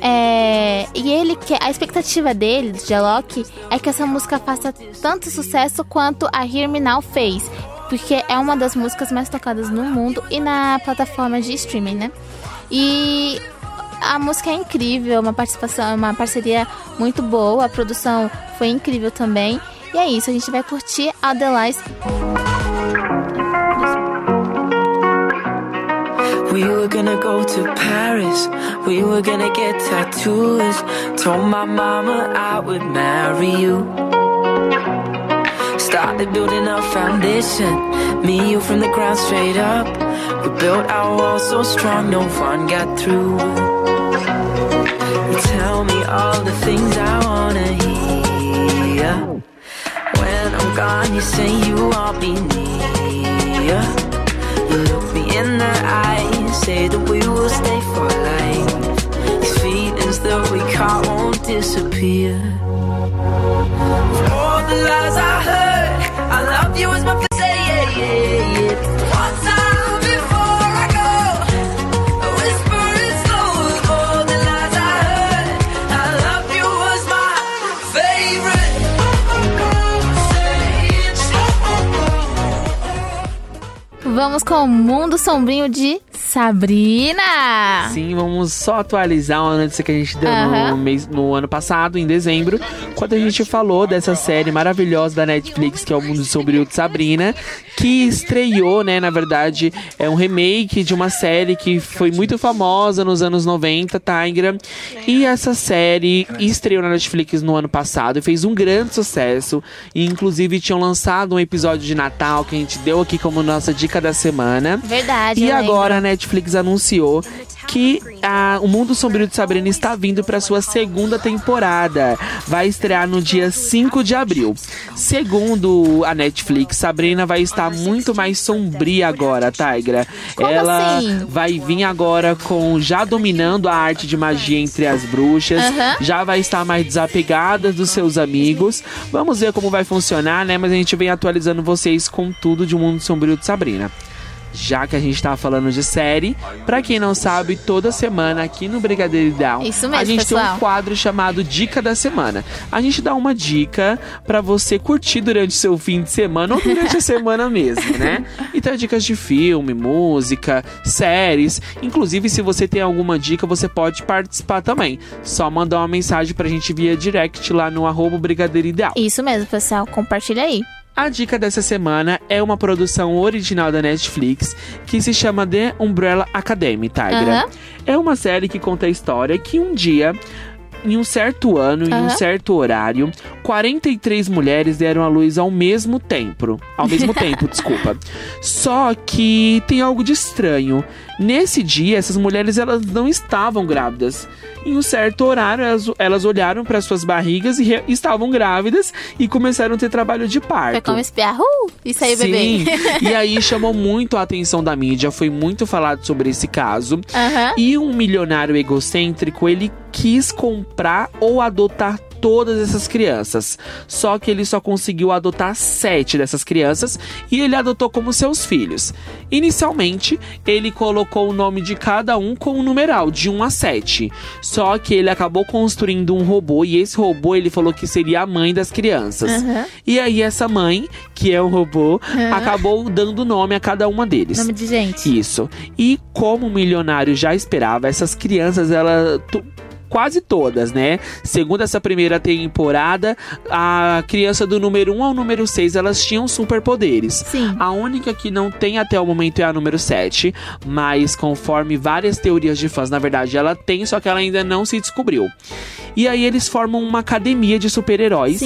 É, e ele que a expectativa dele, de Alok, é que essa música faça tanto sucesso quanto a Hear Me Now fez, porque é uma das músicas mais tocadas no mundo e na plataforma de streaming, né? E a música é incrível, uma participação, uma parceria muito boa, a produção foi incrível também. E é isso, a gente vai curtir Lies. We were gonna go to Paris. We were gonna get tattoos. Told my mama I would marry you. Started building our foundation. Me, you from the ground straight up. We built our walls so strong, no one got through. You tell me all the things I wanna hear. Gone, you say you want me near. You look me in the eyes, say that we will stay for life. These feelings that we caught won't disappear. Com o Mundo Sombrinho de Sabrina. Sim, vamos só atualizar uma notícia que a gente deu no, mês, no ano passado, em dezembro, quando a gente falou dessa série maravilhosa da Netflix, que é o Mundo Sombrio de Sabrina, que estreou, né, na verdade, é um remake de uma série que foi muito famosa nos anos 90, Tigra. E essa série estreou na Netflix no ano passado e fez um grande sucesso. E inclusive tinham lançado um episódio de Natal que a gente deu aqui como nossa dica da semana. Verdade. E eu lembro. agora a Netflix anunciou que a, o Mundo Sombrio de Sabrina está vindo para sua segunda temporada. Vai estrear no dia 5 de abril. Segundo a Netflix, Sabrina vai estar muito mais sombria agora, Tigra. Como Ela assim? vai vir agora com já dominando a arte de magia entre as bruxas, já vai estar mais desapegada dos seus amigos. Vamos ver como vai funcionar, né? Mas a gente vem atualizando vocês com tudo de Mundo Sombrio de Sabrina. Já que a gente tá falando de série, pra quem não sabe, toda semana aqui no Brigadeiro Ideal, Isso mesmo, a gente tem pessoal. um quadro chamado Dica da Semana. A gente dá uma dica pra você curtir durante seu fim de semana ou durante a semana mesmo, né? Então, dicas de filme, música, séries. Inclusive, se você tem alguma dica, você pode participar também. Só mandar uma mensagem pra gente via direct lá no arroba Brigadeiro Ideal. Isso mesmo, pessoal. Compartilha aí. A dica dessa semana é uma produção original da Netflix que se chama The Umbrella Academy, Tigra. Aham. É uma série que conta a história que um dia, em um certo ano, em um certo horário, 43 mulheres deram à luz ao mesmo tempo. Ao mesmo tempo, desculpa. Só que tem algo de estranho. Nesse dia, essas mulheres elas não estavam grávidas. Em um certo horário, elas, elas olharam para suas barrigas e re- estavam grávidas e começaram a ter trabalho de parto. Foi como espiar. Uh, isso aí, Sim, bebê. e aí chamou muito a atenção da mídia, foi muito falado sobre esse caso. E um milionário egocêntrico, ele quis comprar ou adotar todas essas crianças. Só que ele só conseguiu adotar sete dessas crianças e ele adotou como seus filhos. Inicialmente, ele colocou o nome de cada um com um numeral, de 1 a 7. Só que ele acabou construindo um robô e esse robô ele falou que seria a mãe das crianças. Aham. E aí essa mãe, que é o robô, Aham. acabou dando nome a cada uma deles. Nome de gente. Isso. E como o milionário já esperava, essas crianças, ela. Quase todas, né? Segundo essa primeira temporada, a criança do número 1 ao número 6, elas tinham superpoderes. Sim. A única que não tem até o momento é a número 7, mas conforme várias teorias de fãs, na verdade, ela tem, só que ela ainda não se descobriu. E aí eles formam uma academia de super-heróis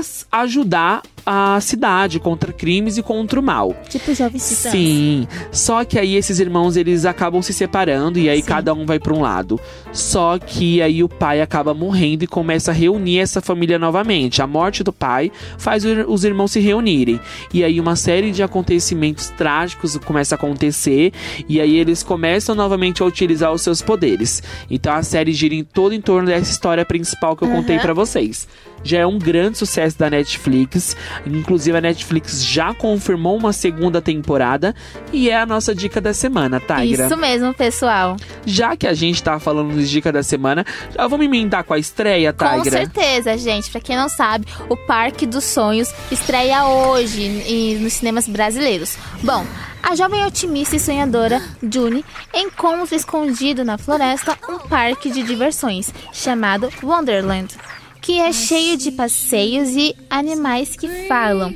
s- ajudar a cidade contra crimes e contra o mal. Tipo Jovens Titãs. Sim. Só que aí esses irmãos eles acabam se separando e aí Sim. cada um vai para um lado. Só que aí o pai acaba morrendo e começa a reunir essa família novamente. A morte do pai faz os irmãos se reunirem. E aí uma série de acontecimentos trágicos começa a acontecer e aí eles começam novamente a utilizar os seus poderes. Então a série gira em todo em torno dessa história principal que eu contei Aham. para vocês. Já é um grande sucesso da Netflix. Inclusive, a Netflix já confirmou uma segunda temporada. E é a nossa dica da semana, Tigra. Isso mesmo, pessoal. Já que a gente tá falando de dica da semana, já vamos emendar com a estreia, Com Tigra? certeza, gente. Pra quem não sabe, o Parque dos Sonhos estreia hoje nos cinemas brasileiros. Bom, a jovem otimista e sonhadora June encontra escondido na floresta um parque de diversões chamado Wonderland, que é cheio de passeios e animais que falam.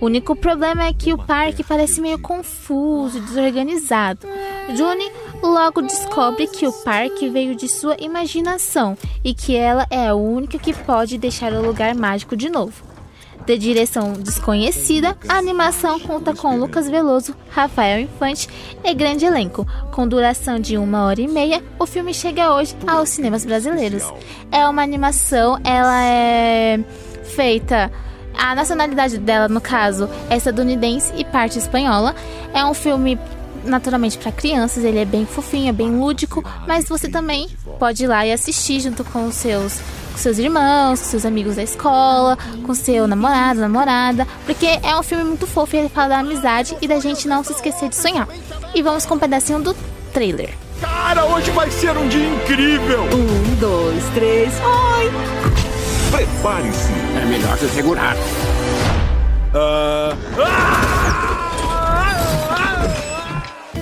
O único problema é que o parque parece meio confuso e desorganizado. June logo descobre que o parque veio de sua imaginação e que ela é a única que pode deixar o lugar mágico de novo. De direção desconhecida, a animação conta com Lucas Veloso, Rafael Infante e grande elenco. Com duração de uma hora e meia, o filme chega hoje aos cinemas brasileiros. É uma animação, ela é feita a nacionalidade dela, no caso, é estadunidense e parte espanhola. É um filme naturalmente para crianças, ele é bem fofinho, é bem lúdico, mas você também pode ir lá e assistir junto com os seus com seus irmãos, com seus amigos da escola, com seu namorado, namorada, porque é um filme muito fofo e ele fala da amizade e da gente não se esquecer de sonhar. E vamos com um pedacinho do trailer. Cara, hoje vai ser um dia incrível! Um, dois, três, oi! Prepare-se! É melhor se segurar.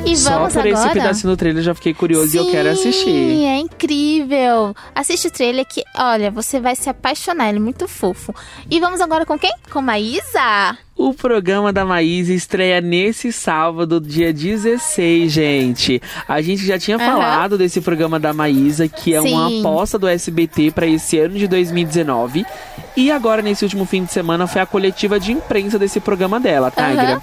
E Só vamos por esse agora. pedacinho do trailer já fiquei curioso e eu quero assistir. Sim, é incrível. Assiste o trailer que, olha, você vai se apaixonar, ele é muito fofo. E vamos agora com quem? Com Maísa. O programa da Maísa estreia nesse sábado, dia 16, gente. A gente já tinha Aham. falado desse programa da Maísa, que é uma Sim. aposta do SBT para esse ano de 2019. E agora, nesse último fim de semana, foi a coletiva de imprensa desse programa dela, Tigra. Aham.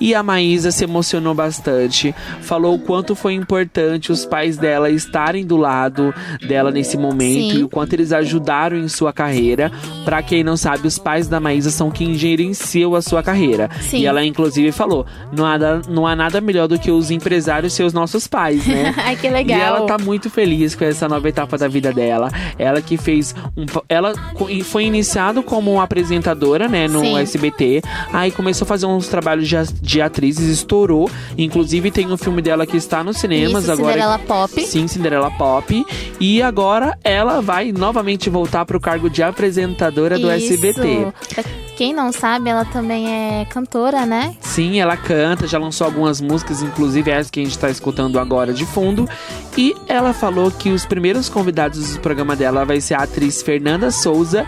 E a Maísa se emocionou bastante, falou o quanto foi importante os pais dela estarem do lado dela nesse momento Sim. e o quanto eles ajudaram em sua carreira. Pra quem não sabe, os pais da Maísa são quem gerenciam a sua carreira. Sim. E ela, inclusive, falou: não há, não há nada melhor do que os empresários ser os nossos pais, né? Ai, que legal. E ela tá muito feliz com essa nova etapa da vida dela. Ela que fez um. Ela foi iniciado como apresentadora, né, no Sim. SBT. Aí começou a fazer uns trabalhos de, de atrizes, estourou. Inclusive tem um filme dela que está nos cinemas Isso, agora. Cinderela Pop. Sim, Cinderela Pop. E agora ela vai novamente voltar pro cargo de apresentadora do Isso. SBT. Quem não sabe, ela também é cantora, né? Sim, ela canta, já lançou algumas músicas, inclusive essa que a gente tá escutando agora de fundo. E ela falou que os primeiros convidados do programa dela vai ser a atriz Fernanda Souza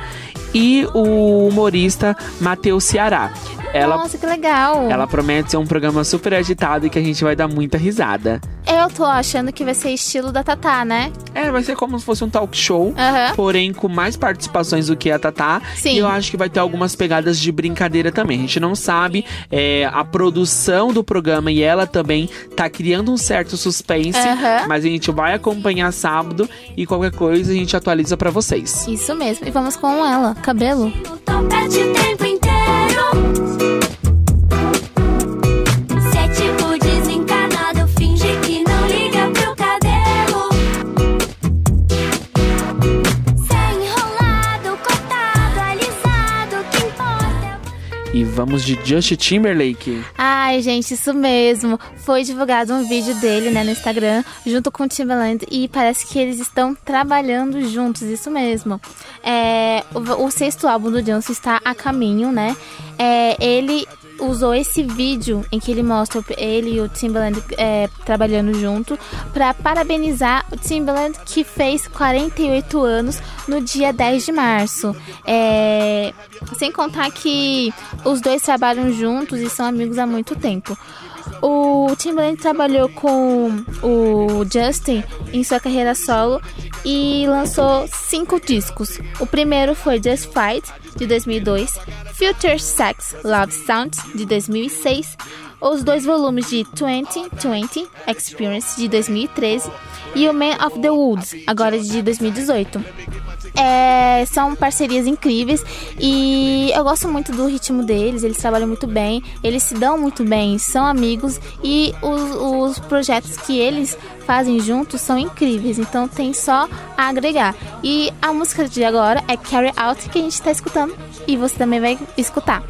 e o humorista Matheus Ceará. Ela, Nossa, que legal. ela promete ser um programa super agitado e que a gente vai dar muita risada. Eu tô achando que vai ser estilo da Tatá, né? É, vai ser como se fosse um talk show, Aham. porém com mais participações do que a Tatá. Sim. E eu acho que vai ter algumas pegadas de brincadeira também. A gente não sabe é, a produção do programa e ela também tá criando um certo suspense, Aham. mas a gente vai acompanhar sábado e qualquer coisa a gente atualiza pra vocês. Isso mesmo. E vamos com ela, cabelo. Topete o tempo E vamos de Justin Timberlake. Ai, gente, isso mesmo. Foi divulgado um vídeo dele, né, no Instagram, junto com o Timbaland, e parece que eles estão trabalhando juntos, isso mesmo. É, o, o sexto álbum do Johnson está a caminho, né? É, ele usou esse vídeo em que ele mostra ele e o Timbaland é, trabalhando junto para parabenizar o Timbaland que fez 48 anos no dia 10 de março. É, sem contar que os dois trabalham juntos e são amigos há muito tempo. O Timbaland trabalhou com o Justin em sua carreira solo e lançou cinco discos. O primeiro foi Just Fight, de 2002, Future Sex Love Sounds, de 2006, os dois volumes de 2020 Experience, de 2013, e o Man of the Woods, agora de 2018. É, são parcerias incríveis e eu gosto muito do ritmo deles, eles trabalham muito bem, eles se dão muito bem, são amigos e os, os projetos que eles fazem juntos são incríveis, então tem só a agregar. E a música de agora é Carry Out que a gente tá escutando e você também vai escutar.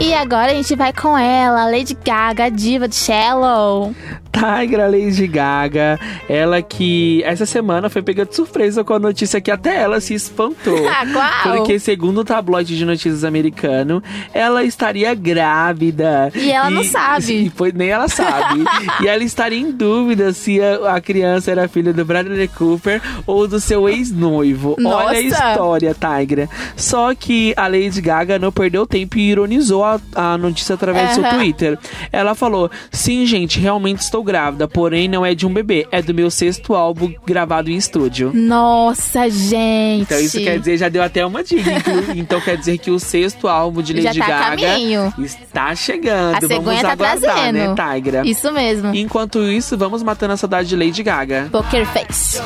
E agora a gente vai com ela, Lady Gaga, a diva de Shallow. Tigra Lady Gaga, ela que essa semana foi pega de surpresa com a notícia que até ela se espantou. Ah, qual? Porque, segundo o tabloide de notícias americano, ela estaria grávida. E ela não sabe. E foi, nem ela sabe. e ela estaria em dúvida se a, a criança era filha do Bradley Cooper ou do seu ex-noivo. Olha a história, Tigra. Só que a Lady Gaga não perdeu tempo e ironizou a, a notícia através do seu. Twitter. Ela falou: Sim, gente, realmente estou grávida, porém não é de um bebê, é do meu sexto álbum gravado em estúdio. Nossa, gente. Então isso quer dizer, já deu até uma dica. Então quer dizer que o sexto álbum de Já Lady tá a Gaga caminho. está chegando. A cegonha vamos tá aguardar, trazendo. né, Tigra? Isso mesmo. Enquanto isso, vamos matando a saudade de Lady Gaga. Poker Face.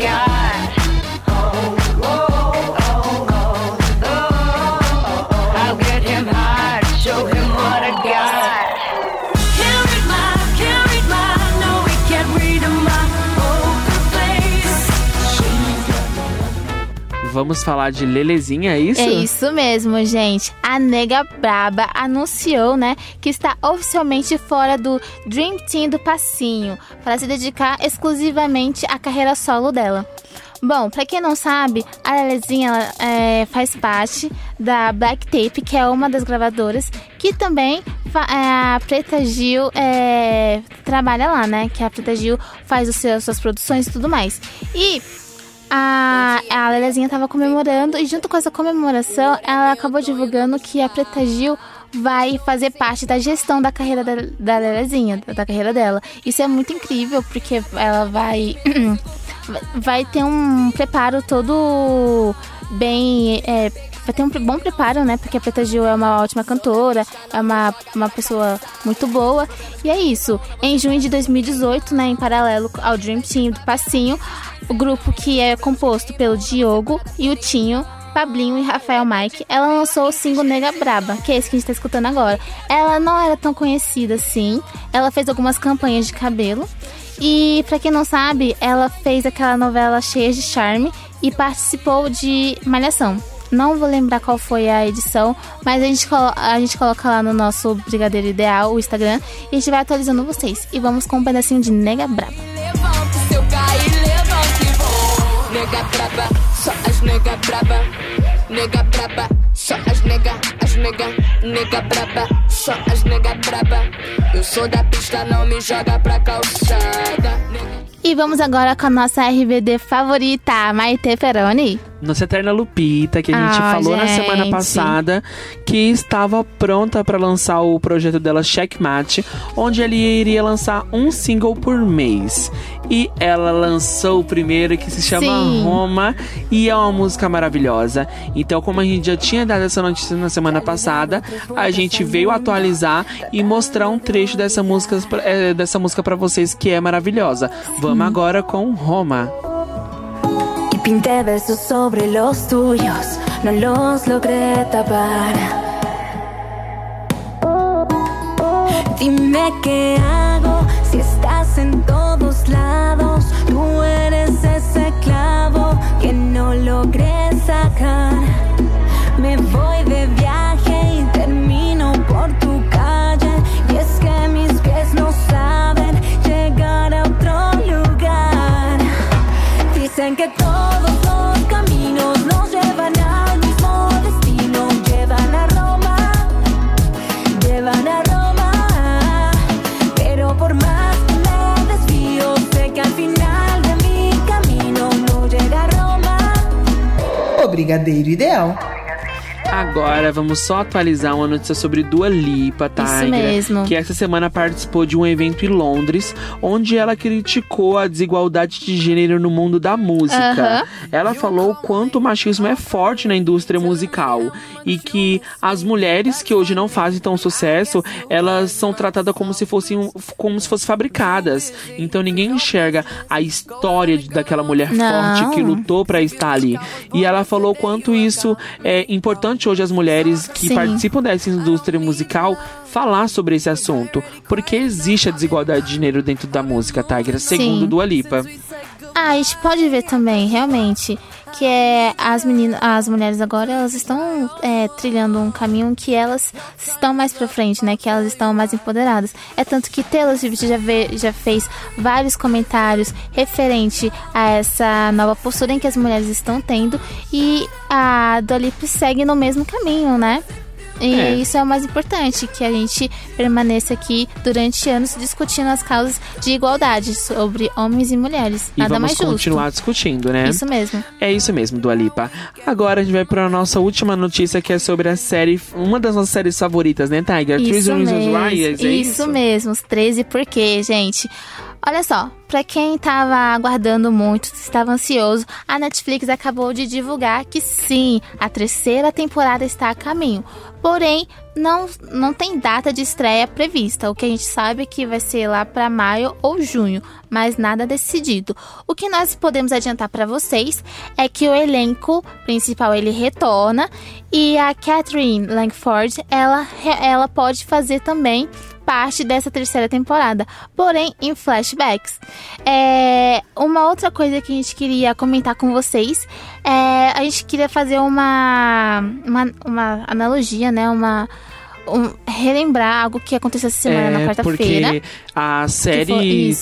I'll Vamos falar de Lelezinha, é isso? É isso mesmo, gente. A Nega Braba anunciou, né, que está oficialmente fora do Dream Team do Passinho, para se dedicar exclusivamente à carreira solo dela. Bom, pra quem não sabe, a Lelezinha é, faz parte da Black Tape, que é uma das gravadoras, que também é, a Preta Gil é, trabalha lá, né? Que a Preta Gil faz os seus, suas produções e tudo mais. E a, a Lelezinha tava comemorando e junto com essa comemoração ela acabou divulgando que a Preta Gil vai fazer parte da gestão da carreira da, da Lelezinha, da carreira dela. Isso é muito incrível, porque ela vai. vai ter um preparo todo bem. É, vai ter um bom preparo, né? Porque a Preta Gil é uma ótima cantora, é uma, uma pessoa muito boa. E é isso. Em junho de 2018, né, em paralelo ao Dream Team do Passinho, o grupo que é composto pelo Diogo e o Tinho Pablinho e Rafael Mike, ela lançou o single Nega Braba, que é esse que a gente tá escutando agora. Ela não era tão conhecida assim, ela fez algumas campanhas de cabelo. E para quem não sabe, ela fez aquela novela cheia de charme e participou de Malhação. Não vou lembrar qual foi a edição, mas a gente, a gente coloca lá no nosso Brigadeiro Ideal, o Instagram, e a gente vai atualizando vocês. E vamos com um pedacinho de Nega Braba. Seu. Nega braba, só as nega braba. Nega braba, só as nega, as nega, nega braba, só as nega braba. Eu sou da pista, não me joga pra calçada. E vamos agora com a nossa RBD favorita, Maite Peroni. Nossa eterna Lupita, que a gente Ah, falou na gente. semana passada que estava pronta para lançar o projeto dela Checkmate, onde ele iria lançar um single por mês. E ela lançou o primeiro que se chama Sim. Roma e é uma música maravilhosa. Então, como a gente já tinha dado essa notícia na semana passada, a gente veio atualizar e mostrar um trecho dessa música, eh, dessa música para vocês que é maravilhosa. Vamos agora com Roma. Pinté versos sobre los tuyos, no los logré tapar. Dime qué hago si estás en todos lados. Tú eres ese clavo que no logré sacar. Me voy de viaje Dicen que todos los caminos nos llevan al mismo destino. Llevan a Roma, llevan a Roma. Pero por más que me desvío, sé que al final de mi camino no llega a Roma. O Brigadeiro Ideal. Agora vamos só atualizar uma notícia sobre Dua Lipa, tá? Isso mesmo. Que essa semana participou de um evento em Londres, onde ela criticou a desigualdade de gênero no mundo da música. Ela falou o quanto o machismo é forte na indústria musical e que as mulheres que hoje não fazem tão sucesso, elas são tratadas como se fossem como se fossem fabricadas. Então ninguém enxerga a história daquela mulher Não. forte que lutou pra estar ali. E ela falou o quanto isso é importante hoje as mulheres que Sim. participam dessa indústria musical falar sobre esse assunto, porque existe a desigualdade de gênero dentro da música, Tigra, segundo Sim. Dua Lipa. Ah, a gente pode ver também, realmente, que é as meninas, as mulheres agora, elas estão é, trilhando um caminho que elas estão mais pra frente, né? Que elas estão mais empoderadas. É tanto que Taylor Swift já, vê, já fez vários comentários referente a essa nova postura em que as mulheres estão tendo e a Lipa segue no mesmo caminho, né? E É. isso é o mais importante, que a gente permaneça aqui durante anos discutindo as causas de igualdade sobre homens e mulheres. E Nada vamos mais justo. continuar discutindo, né? Isso mesmo. É isso mesmo, Dua Lipa. Agora a gente vai pra nossa última notícia, que é sobre a série, uma das nossas séries favoritas, né, Tiger? Isso Treason Reasons mesmo, Why, é isso, isso? mesmo, os 13 porquê, gente. Olha só, pra quem tava aguardando muito, estava ansioso, a Netflix acabou de divulgar que sim, a terceira temporada está a caminho. Porém, não, não tem data de estreia prevista. O que a gente sabe é que vai ser lá pra maio ou junho, mas nada decidido. O que nós podemos adiantar pra vocês é que o elenco principal ele retorna e a Catherine Langford ela, ela pode fazer também parte dessa terceira temporada, porém em flashbacks. É, uma outra coisa que a gente queria comentar com vocês é a gente queria fazer uma, uma, uma analogia, né? Uma um- relembrar algo que aconteceu essa semana na É, quarta-feira. A série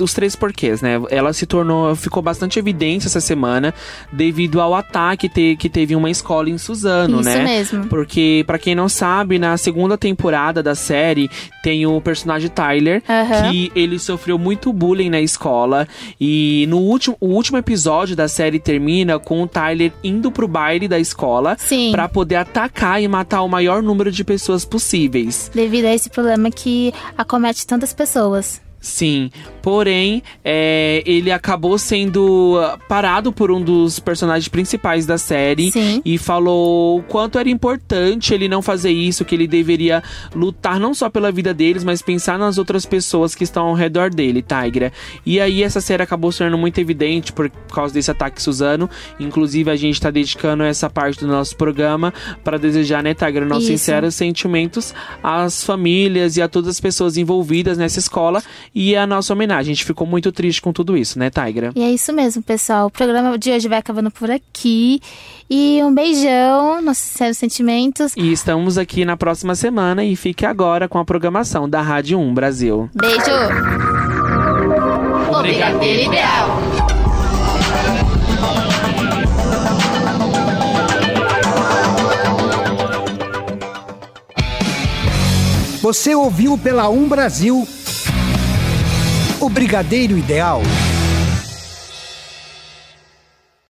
os três porquês, né? Ela se tornou, ficou bastante evidência essa semana devido ao ataque te- que teve em uma escola em Suzano, Isso né? mesmo. Porque, pra quem não sabe, na segunda temporada da série tem o personagem Tyler, Aham. que ele sofreu muito bullying na escola. E no último, o último episódio da série termina com o Tyler indo pro baile da escola pra poder atacar e matar o maior número de pessoas possíveis. Devido a esse problema que acomete tantas pessoas. Sim, porém, é, ele acabou sendo parado por um dos personagens principais da série Sim. e falou o quanto era importante ele não fazer isso, que ele deveria lutar não só pela vida deles, mas pensar nas outras pessoas que estão ao redor dele, Tigra. E aí essa série acabou se tornando muito evidente por causa desse ataque Suzano. Inclusive, a gente está dedicando essa parte do nosso programa para desejar, né, Tigra, nossos Isso. sinceros sentimentos às famílias e a todas as pessoas envolvidas nessa escola e a nossa homenagem. A gente ficou muito triste com tudo isso, né, Tigra? E é isso mesmo, pessoal. O programa de hoje vai acabando por aqui. E um beijão, nossos sinceros sentimentos. E estamos aqui na próxima semana e fique agora com a programação da Rádio 1 Brasil. Beijo! O Brigadeiro Ideal. Você ouviu pela Um Brasil o Brigadeiro Ideal.